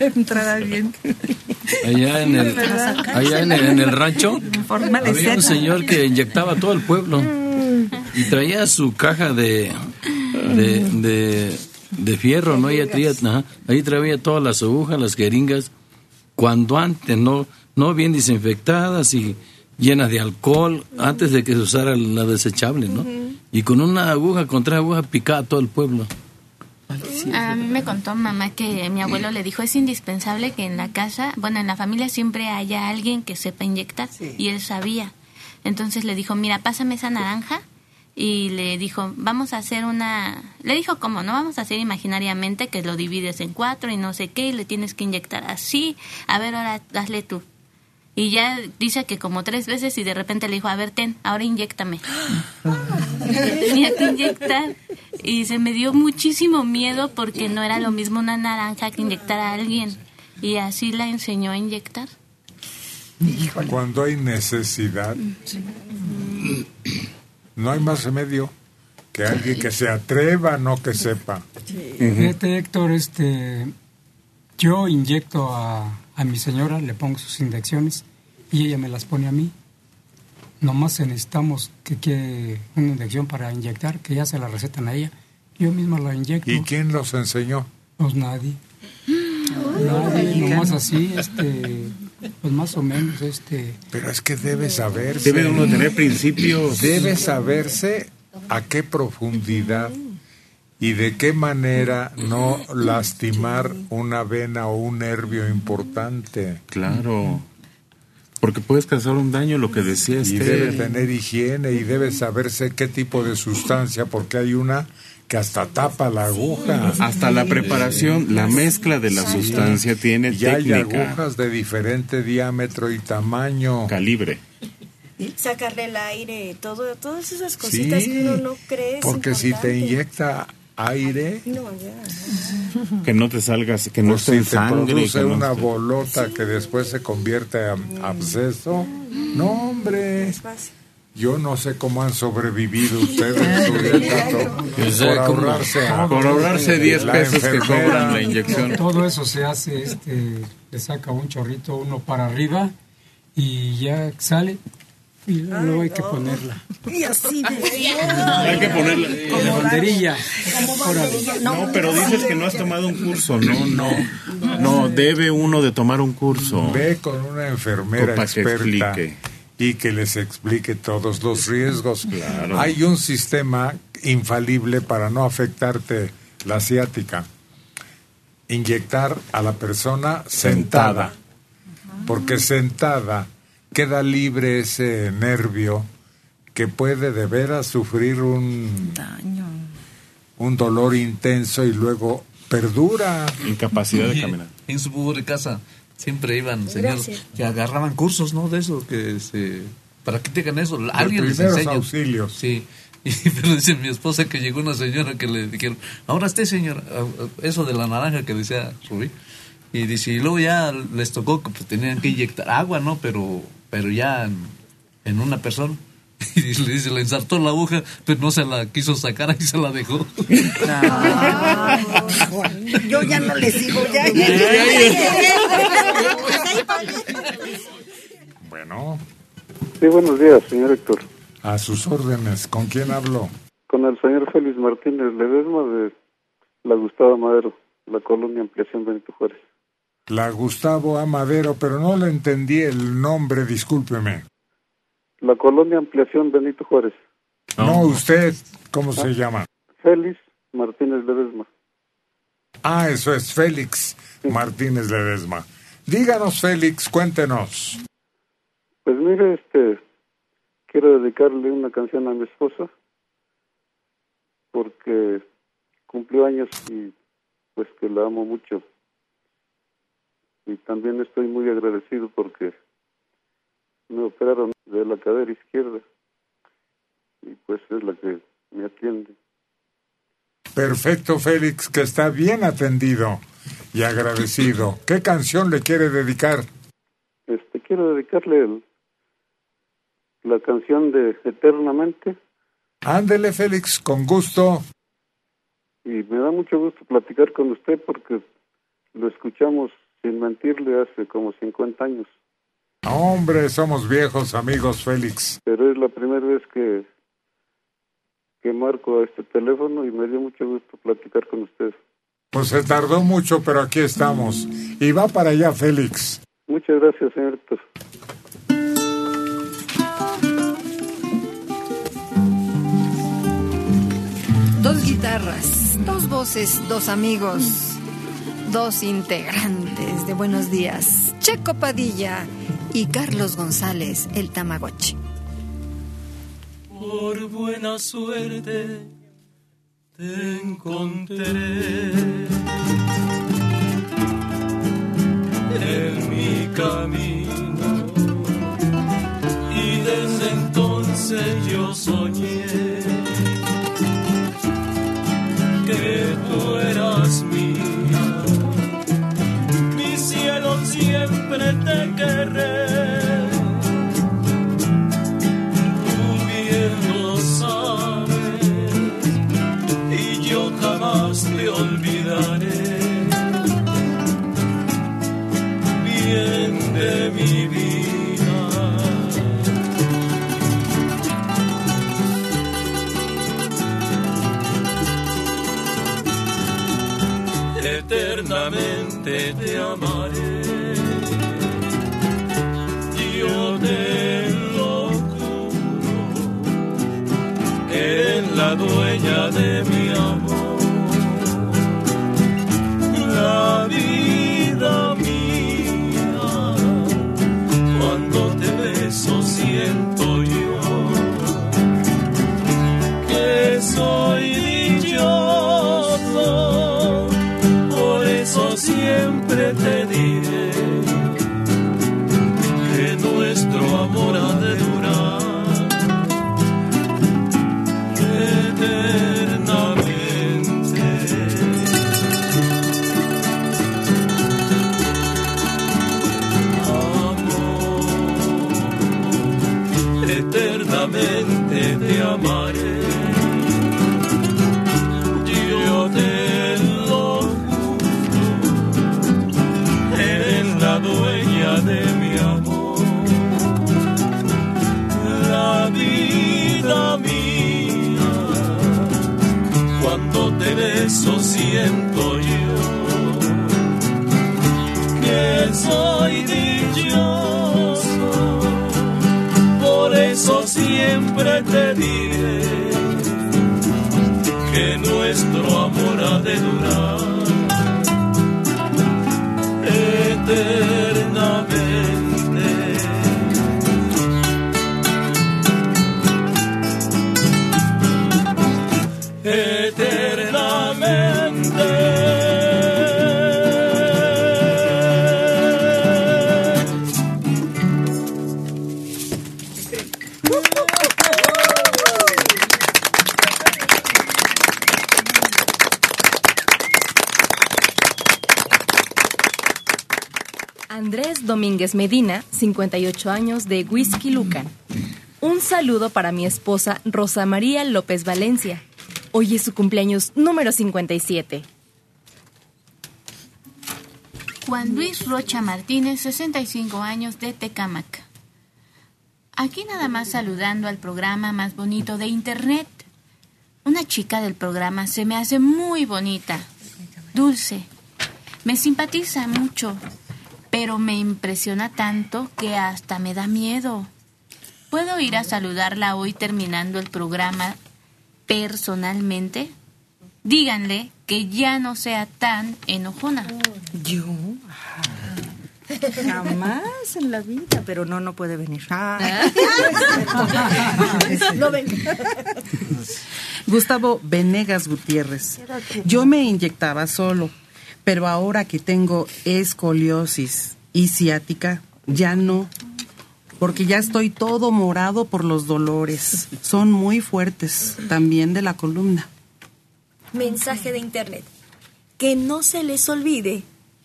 entrara bien. Allá en el, allá en el, en el rancho había un señor que inyectaba a todo el pueblo y traía su caja de de, de, de fierro, ¿no? Ella traía, ajá, ahí traía todas las agujas, las jeringas, cuando antes, no, no bien desinfectadas y llenas de alcohol, antes de que se usara la desechable, ¿no? Y con una aguja, con tres agujas, picaba a todo el pueblo. A mí me contó mamá que mi abuelo le dijo es indispensable que en la casa, bueno, en la familia siempre haya alguien que sepa inyectar y él sabía. Entonces le dijo, mira, pásame esa naranja y le dijo, vamos a hacer una, le dijo cómo, no vamos a hacer imaginariamente que lo divides en cuatro y no sé qué y le tienes que inyectar así, a ver, ahora hazle tú. Y ya dice que como tres veces y de repente le dijo, a ver, ten, ahora inyectame. Tenía que inyectar y se me dio muchísimo miedo porque no era lo mismo una naranja que inyectar a alguien. Y así la enseñó a inyectar. Cuando hay necesidad, no hay más remedio que alguien que se atreva, no que sepa. Fíjate, Héctor, este, yo inyecto a, a mi señora, le pongo sus inyecciones y ella me las pone a mí. Nomás necesitamos que quiere una inyección para inyectar, que ya se la recetan a ella. Yo misma la inyecto. ¿Y quién los enseñó? Pues nadie. Nadie, nomás así, este, pues más o menos, este. Pero es que debe saberse. Debe uno tener principios. Debe saberse a qué profundidad y de qué manera no lastimar una vena o un nervio importante. Claro. Porque puedes causar un daño, lo que decía Y debe tener higiene y debe saberse qué tipo de sustancia, porque hay una que hasta tapa la aguja. Hasta la preparación, la mezcla de la Sí. sustancia tiene Y hay técnica. agujas de diferente diámetro y tamaño. Calibre. Sacarle el aire, todo, todas esas cositas Sí, que uno no cree. Porque si te inyecta aire. Que no te salgas, que no pues en te sangre. produce que no una esté- bolota que después se convierte en absceso. No, hombre. Yo no sé cómo han sobrevivido ustedes por cómo- ahorrarse, a- Por ahorrarse 10 la pesos que cobran la inyección. Todo eso se hace, este, le saca un chorrito uno para arriba y ya sale y luego hay que ponerla. Y así de Hay que ponerla. Como banderilla. No, pero dices que no has tomado un curso. No, no. No, debe uno de tomar un curso. Ve con una enfermera Para que experta explique. y que les explique todos los riesgos. Claro. Hay un sistema infalible para no afectarte la ciática. Inyectar a la persona sentada, porque sentada queda libre ese nervio que puede de veras sufrir un un dolor intenso y luego perdura. Incapacidad Y En su pobre casa siempre iban señores que agarraban cursos, ¿no? De eso, que se, para que tengan eso. Alguien les primeros enseña. auxilios. Sí. Y, pero dice mi esposa que llegó una señora que le dijeron, ahora esté señora, eso de la naranja que decía Rubí. Y dice, y luego ya les tocó que pues, tenían que inyectar agua, ¿no? Pero, pero ya en, en una persona. Y le dice, le ensartó la aguja, pero no se la quiso sacar, ahí se la dejó. Yo ya no le sigo, ya. Bueno, Sí, buenos días, señor Héctor. a sus órdenes. ¿Con quién hablo? Con el señor Félix Martínez Ledesma de la Gustavo Madero, la colonia Ampliación Benito Juárez. La Gustavo Amadero, pero no le entendí el nombre, discúlpeme. La colonia Ampliación Benito Juárez. No, usted, ¿cómo se llama? Félix Martínez Ledesma. Ah, eso es Félix Martínez Ledesma. Díganos, Félix, cuéntenos. Pues mire, este, quiero dedicarle una canción a mi esposa porque cumplió años y pues que la amo mucho. Y también estoy muy agradecido porque me operaron de la cadera izquierda y pues es la que me atiende. Perfecto, Félix, que está bien atendido y agradecido. ¿Qué canción le quiere dedicar? Este, quiero dedicarle el- la canción de Eternamente Ándele, Félix, con gusto. y me da mucho gusto platicar con usted porque lo escuchamos sin mentirle hace como 50 años, Hombre, somos viejos amigos, Félix. pero es la primera vez que que marco a este teléfono y me dio mucho gusto platicar con usted. Pues se tardó mucho, pero aquí estamos. Y va para allá, Félix. Muchas gracias, señor. Dos guitarras, dos voces, dos amigos, dos integrantes de Buenos Días, Checo Padilla y Carlos González, el Tamagotchi. Por buena suerte te encontré en mi camino y desde entonces yo soñé te querré. Tú bien lo sabes y yo jamás te olvidaré. Bien de mi vida. eternamente te amaré. Dueña de mi 58 años, de Whisky Lucan. Un saludo para mi esposa Rosa María López Valencia. Hoy es su cumpleaños número 57. Juan Luis Rocha Martínez, 65 años, de Tecámac. Aquí nada más saludando al programa más bonito de Internet. Una chica del programa se me hace muy bonita, dulce, me simpatiza mucho, pero me impresiona tanto que hasta me da miedo. ¿Puedo ir a saludarla hoy terminando el programa personalmente? díganle que ya no sea tan enojona. ¿Yo? Jamás en la vida, pero no, no puede venir. Ah. No ven. Gustavo Venegas Gutiérrez. Yo me inyectaba solo, pero ahora que tengo escoliosis y ciática, ya no. Porque ya estoy todo morado por los dolores. Son muy fuertes, también de la columna. Mensaje de internet. Que no se les olvide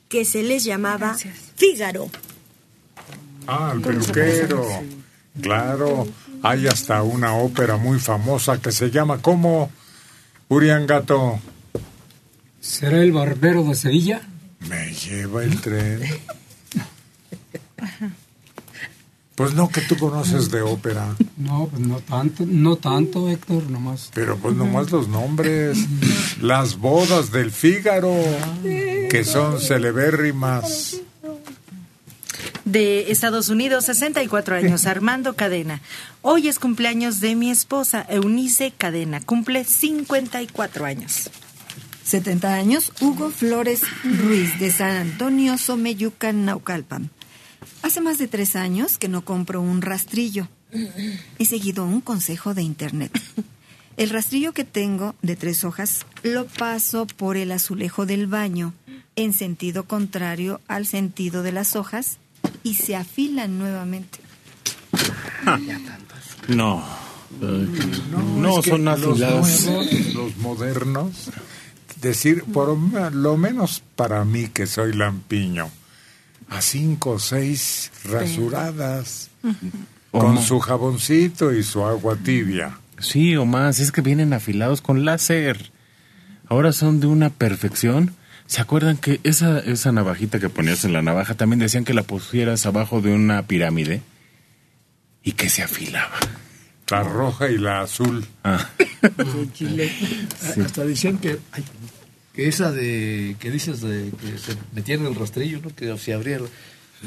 que se les llamaba Fígaro. Ah, el peluquero. Claro, hay hasta una ópera muy famosa que se llama ¿cómo? Uriangato. ¿Será el barbero de Sevilla? Me lleva el tren. Pues no que tú conoces de ópera. No, pues no tanto, no tanto, Héctor, nomás. Pero pues nomás los nombres. Las bodas del Fígaro, que son celebérrimas. De Estados Unidos, 64 años, Armando Cadena. Hoy es cumpleaños de mi esposa, Eunice Cadena. Cumple 54 años. 70 años, Hugo Flores Ruiz, de San Antonio, Someyucan, Naucalpan. Hace más de tres años que no compro un rastrillo. He seguido un consejo de internet. El rastrillo que tengo de tres hojas lo paso por el azulejo del baño en sentido contrario al sentido de las hojas y se afilan nuevamente. No. No, que son los afiladas. nuevos, los modernos. Decir, por lo menos para mí que soy lampiño, a cinco o seis rasuradas, con su jaboncito y su agua tibia. Sí, o más, es que vienen afilados con láser. Ahora son de una perfección. ¿Se acuerdan que esa, esa navajita que ponías en la navaja también decían que la pusieras abajo de una pirámide y que se afilaba? La roja y la azul. Ah. Hasta decían que, ay, que esa de que dices de que se metía en el rastrillo, ¿no? que se abría,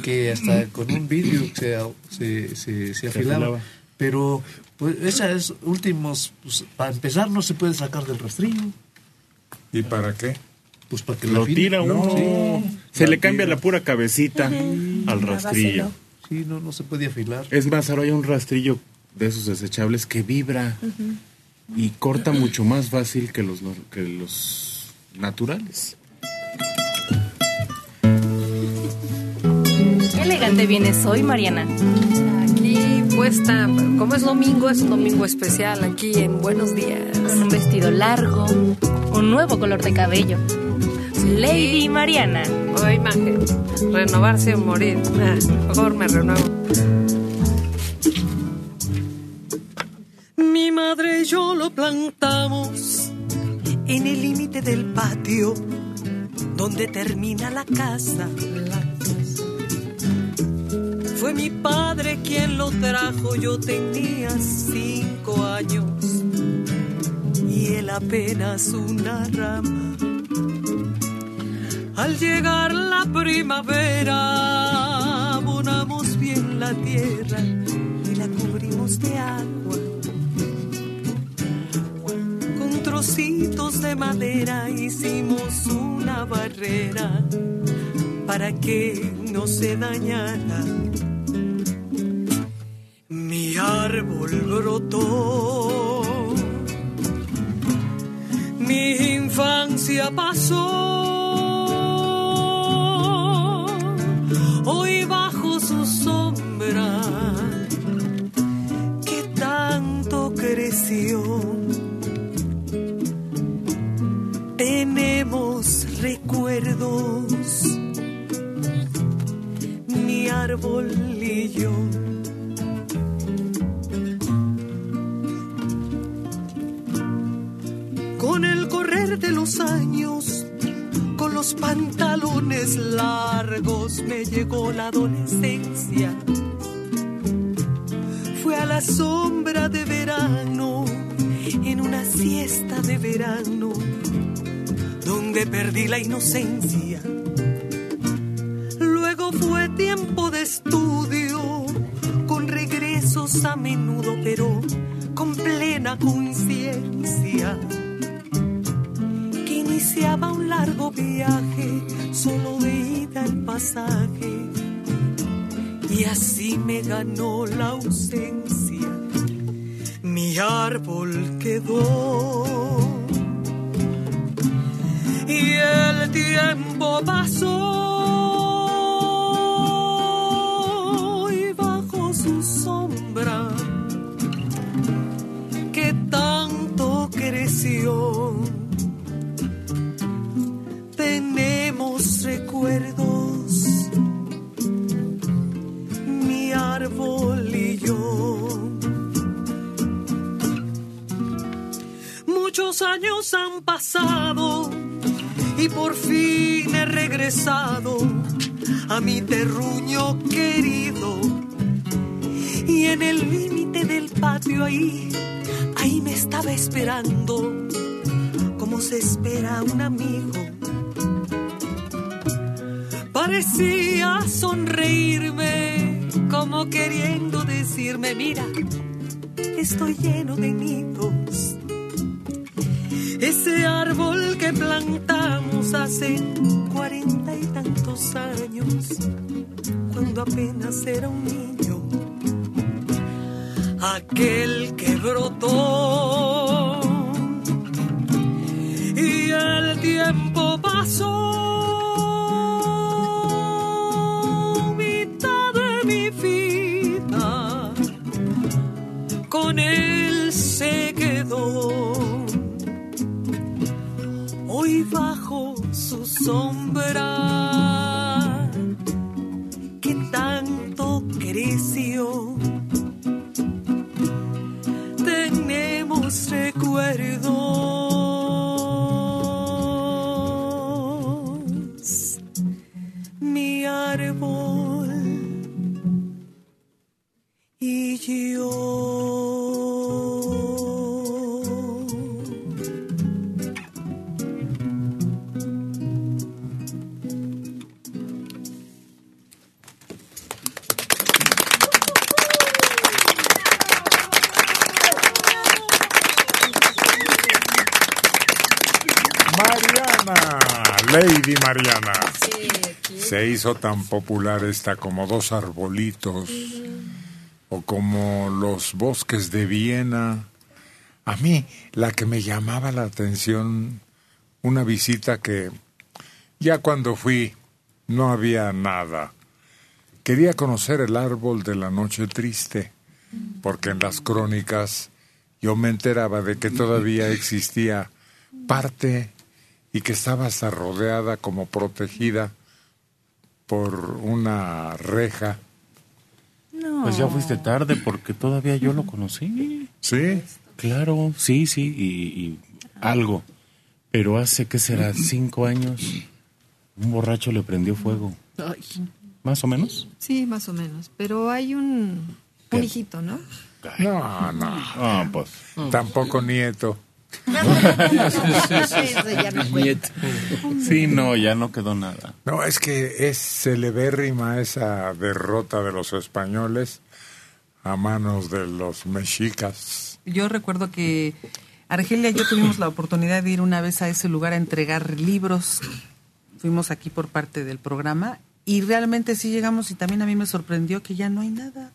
que hasta con un vidrio se, se, se, se afilaba. afilaba. Pero pues esa es últimos, pues, para empezar no se puede sacar del rastrillo. ¿Y para qué? Pues para que Lo tira uno. Sí. Se La le cambia tira. la pura cabecita al rastrillo. Sí, no, no se puede afilar. Es más, ahora hay un rastrillo de esos desechables que vibra y corta mucho más fácil que los, nor- que los naturales. Qué elegante vienes hoy, Mariana. Aquí puesta, como es domingo, es un domingo especial aquí en Buenos Días. Con un vestido largo, un nuevo color de cabello. Lady Mariana. Oh, imagen. Renovarse o morir. Ah, mejor me renuevo. Mi madre y yo lo plantamos en el límite del patio donde termina la casa. Fue mi padre quien lo trajo, yo tenía cinco años y él apenas una rama. Al llegar la primavera, abonamos bien la tierra y la cubrimos de agua trocitos de madera hicimos una barrera para que no se dañara. Mi árbol brotó, mi infancia pasó, hoy bajo su sombra, que tanto creció. Tenemos recuerdos, mi árbol y yo. Con el correr de los años, con los pantalones largos, me llegó la adolescencia. Fue a la sombra de verano, en una siesta de verano donde perdí la inocencia. Luego fue tiempo de estudio, con regresos a menudo, pero con plena conciencia. iniciaba un largo viaje, solo de ida el pasaje. Y así me ganó la ausencia, mi árbol quedó. Y el tiempo pasó y bajo su sombra que tanto creció. Tenemos recuerdos, mi árbol y yo. Muchos años han pasado y por fin he regresado a mi terruño querido. Y en el límite del patio ahí, ahí me estaba esperando, como se espera un amigo. Parecía sonreírme, como queriendo decirme, mira, estoy lleno de nidos. Ese árbol que hace cuarenta y tantos años, cuando apenas era un niño, aquel que brotó. Y el tiempo pasó, tan popular esta como dos arbolitos o como los bosques de Viena. A mí, la que me llamaba la atención, una visita que ya cuando fui no había nada. Quería conocer el árbol de la noche triste, porque en las crónicas yo me enteraba de que todavía existía parte y que estaba hasta rodeada como protegida por una reja. Pues ya fuiste tarde porque todavía yo lo conocí. ¿Sí? Claro, sí, sí, y, y algo. Pero hace, ¿qué será? Cinco años, un borracho le prendió fuego. ¿Más o menos? Sí, más o menos. Pero hay un, un hijito, ¿no? No, no. Ah, pues. Tampoco nieto. Sí, no, ya no quedó nada. No, es que es celebérrima esa derrota de los españoles a manos de los mexicas. Yo recuerdo que Argelia y yo tuvimos la oportunidad de ir una vez a ese lugar a entregar libros. Fuimos aquí por parte del programa y realmente sí llegamos y también a mí me sorprendió que ya no hay nada.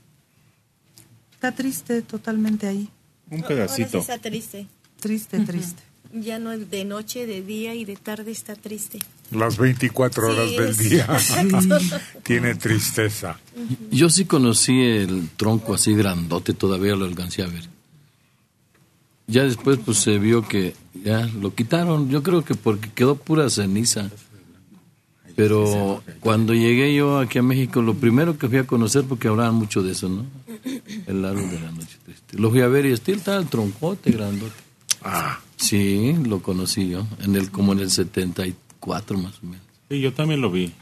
Está triste totalmente ahí. Un Ahora sí está triste. Triste, triste. Ya no es de noche, de día y de tarde está triste. Las 24 horas Sí, del día tiene tristeza. Yo sí conocí el tronco así grandote, todavía lo alcancé a ver. Ya después pues se vio que ya lo quitaron, yo creo que porque quedó pura ceniza. Pero cuando llegué yo aquí a México, lo primero que fui a conocer, porque hablaban mucho de eso, ¿no? El árbol de la noche triste. Lo fui a ver y estaba el troncote grandote. Ah. Sí, lo conocí yo, en el, como en el 74 más o menos. Sí, yo también lo vi.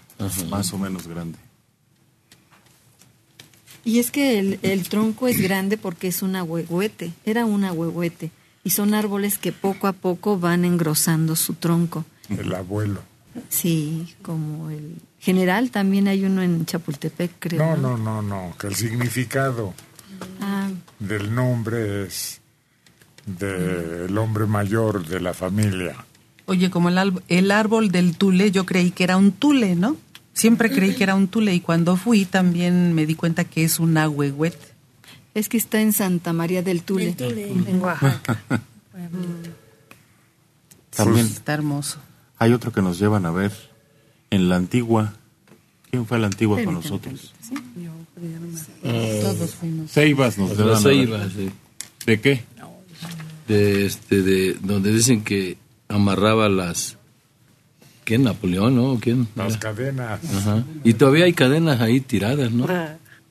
Más o menos grande. Y es que el, el tronco es grande porque es un ahuehuete, era un ahuehuete. Y son árboles que poco a poco van engrosando su tronco. El abuelo. Sí, como el general, también hay uno en Chapultepec, creo. No, no, no, no, que el significado Ah, del nombre es del hombre mayor de la familia. Oye, como el, el árbol del tule, yo creí que era un tule, ¿no? Siempre creí que era un tule y cuando fui también me di cuenta que es un ahuehuete. Es que está en Santa María del Tule. En Oaxaca. También Está hermoso. hay otro que nos llevan a ver en la antigua. ¿Quién fue a la antigua con Permítame nosotros? Ah, Todos fuimos. Ceibas nos llevan a ver. Ceibas, sí. ¿De qué? De este, de donde dicen que amarraba las. ¿Quién? Napoleón, ¿no? ¿Quién? Las Era? cadenas. Ajá. Y todavía hay cadenas ahí tiradas, ¿no?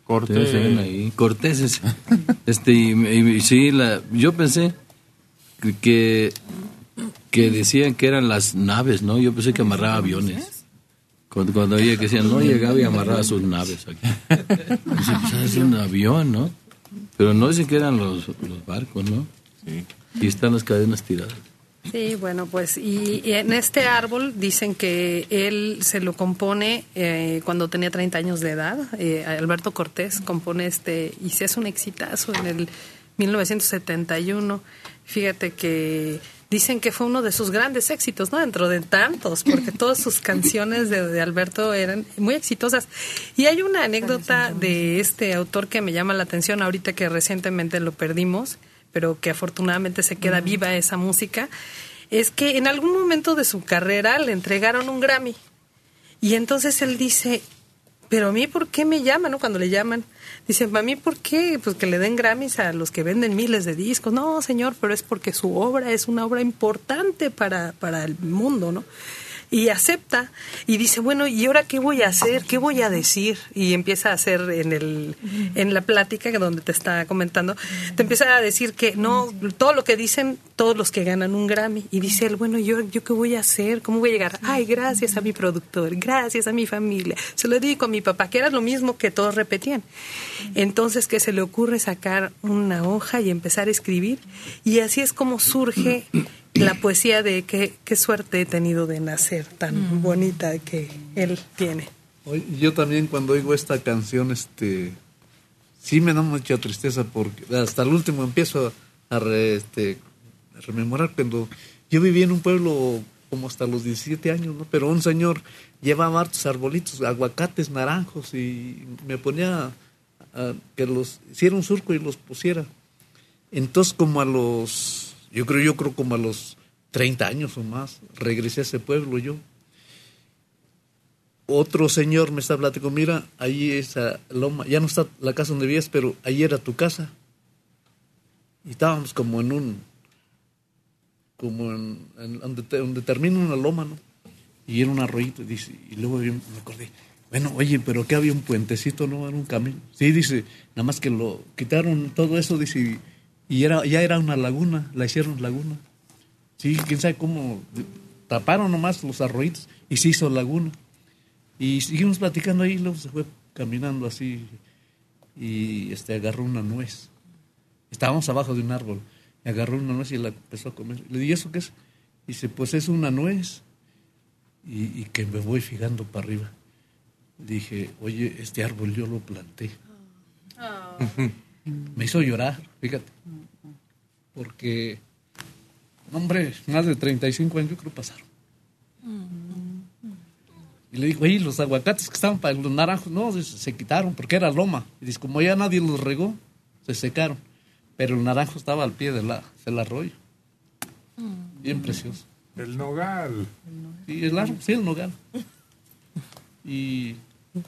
Cortés. Se ven ahí. Corteses. Este, y, y- y sí, la, yo pensé que- que, decían que eran las naves, ¿no? Yo pensé que amarraba aviones. Cuando, cuando oía que decían, no, llegaba y amarraba sus naves aquí. Pues es un avión, ¿no? Pero no dicen que eran los, los barcos, ¿no? Y están las cadenas tiradas. Sí, bueno, pues y, y en este árbol dicen que él se lo compone eh, cuando tenía 30 años de edad. Eh, Alberto Cortés compone este y se hace un exitazo en el 1971. Fíjate que dicen que fue uno de sus grandes éxitos, ¿no? Dentro de tantos, porque todas sus canciones de, de Alberto eran muy exitosas. Y hay una anécdota de este autor que me llama la atención ahorita que recientemente lo perdimos, pero que afortunadamente se queda viva esa música, es que en algún momento de su carrera le entregaron un Grammy. Y entonces él dice, pero a mí, ¿por qué me llaman? ¿no? Cuando le llaman, dicen, ¿a mí por qué? Pues que le den Grammys a los que venden miles de discos. No, señor, pero es porque su obra es una obra importante para, para el mundo, ¿no? Y acepta y dice, bueno, ¿y ahora qué voy a hacer? ¿Qué voy a decir? Y empieza a hacer en, el, en la plática que donde te está comentando, te empieza a decir que no, todo lo que dicen todos los que ganan un Grammy. Y dice él, bueno, ¿yo, ¿yo qué voy a hacer? ¿Cómo voy a llegar? Ay, gracias a mi productor, gracias a mi familia. Se lo dedico a mi papá, que era lo mismo que todos repetían. Entonces, que se le ocurre sacar una hoja y empezar a escribir. Y así es como surge la poesía de qué, qué suerte he tenido de nacer tan bonita que él tiene. Yo también cuando oigo esta canción, este, sí me da mucha tristeza porque hasta el último empiezo a, re- este, a rememorar cuando yo vivía en un pueblo como hasta los 17 años, ¿no? Pero un señor llevaba hartos arbolitos, aguacates, naranjos y me ponía a que los hiciera un surco y los pusiera. Entonces como a los, yo creo, yo creo como a los 30 años o más, regresé a ese pueblo yo otro señor me está platicando, mira, ahí esa loma, ya no está la casa donde vivías, pero ahí era tu casa. Y estábamos como en un, como en, donde, te- donde termina una loma, ¿no? Y era un arroyito, dice, y luego yo me acordé, bueno, oye, pero que había un puentecito, ¿no? Era un camino. Sí, dice, nada más que lo quitaron todo eso, dice, y era, ya era una laguna, la hicieron laguna. Sí, quién sabe cómo, taparon nomás los arroyitos y se hizo laguna. Y seguimos platicando ahí, luego se fue caminando así y este agarró una nuez. Estábamos abajo de un árbol. Y agarró una nuez y la empezó a comer. Le dije, ¿eso qué es? Dice, pues es una nuez. Y, y que me voy fijando para arriba. Dije, oye, este árbol yo lo planté. Me hizo llorar, fíjate. Porque, hombre, más de 35 años yo creo pasaron. Y le digo, oye, los aguacates que estaban para los naranjos, no, dice, se quitaron porque era loma. Y dice, como ya nadie los regó, se secaron. Pero el naranjo estaba al pie de la, del arroyo. Bien precioso. El nogal. Sí, el árbol, sí, el nogal. Y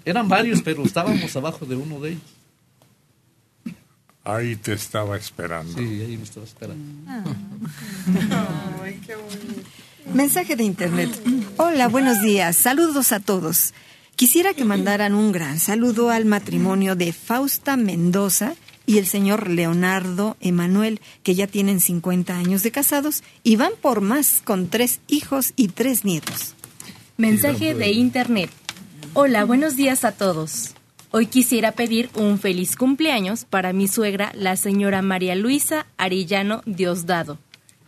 eran varios, pero estábamos abajo de uno de ellos. Ahí te estaba esperando. Sí, ahí me estaba esperando. Mensaje de internet. Hola, buenos días. Saludos a todos. Quisiera que mandaran un gran saludo al matrimonio de Fausta Mendoza y el señor Leonardo Emanuel, que ya tienen 50 años de casados y van por más con tres hijos y tres nietos. Mensaje de internet. Hola, buenos días a todos. Hoy quisiera pedir un feliz cumpleaños para mi suegra, la señora María Luisa Arellano Diosdado,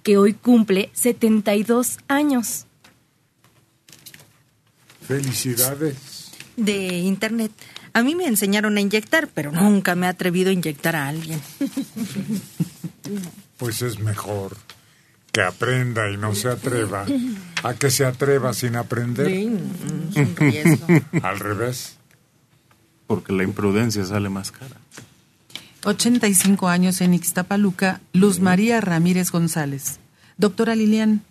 que hoy cumple 72 años. Felicidades. De internet. A mí me enseñaron a inyectar, pero nunca me he atrevido a inyectar a alguien. Pues es mejor. que aprenda y no se atreva, a que se atreva sin aprender. Sí, es un riesgo. Al revés. Porque la imprudencia sale más cara. 85 años en Ixtapaluca, Luz María Ramírez González. Doctora Lilian,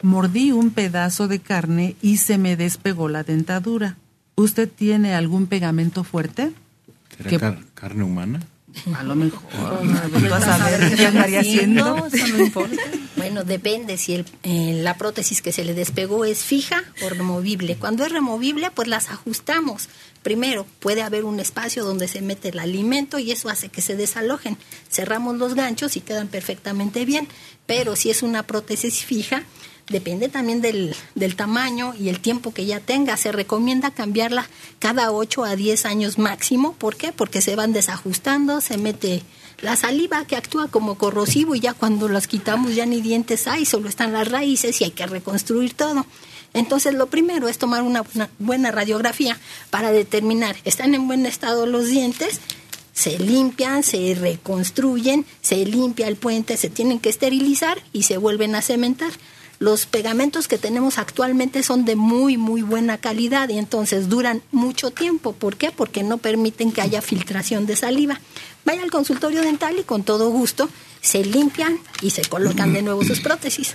mordí un pedazo de carne y se me despegó la dentadura. ¿Usted tiene algún pegamento fuerte? ¿Era ¿Qué- car- carne humana? A lo mejor. Tú vas a ver qué andaría haciendo. no, eso no importa. Bueno, depende si el- eh, la prótesis que se le despegó es fija o removible. Cuando es removible, pues las ajustamos. Primero, puede haber un espacio donde se mete el alimento y eso hace que se desalojen. Cerramos los ganchos y quedan perfectamente bien. Pero si es una prótesis fija, depende también del, del tamaño y el tiempo que ya tenga. Se recomienda cambiarla cada 8 a 10 años máximo. ¿Por qué? Porque se van desajustando, se mete la saliva que actúa como corrosivo y ya cuando las quitamos ya ni dientes hay, solo están las raíces y hay que reconstruir todo. Entonces lo primero es tomar una buena- buena radiografía para determinar, ¿están en buen estado los dientes? Se limpian, se reconstruyen, se limpia el puente, se tienen que esterilizar y se vuelven a cementar. Los pegamentos que tenemos actualmente son de muy, muy buena calidad y entonces duran mucho tiempo. ¿Por qué? Porque no permiten que haya filtración de saliva. Vaya al consultorio dental y con todo gusto se limpian y se colocan de nuevo sus prótesis.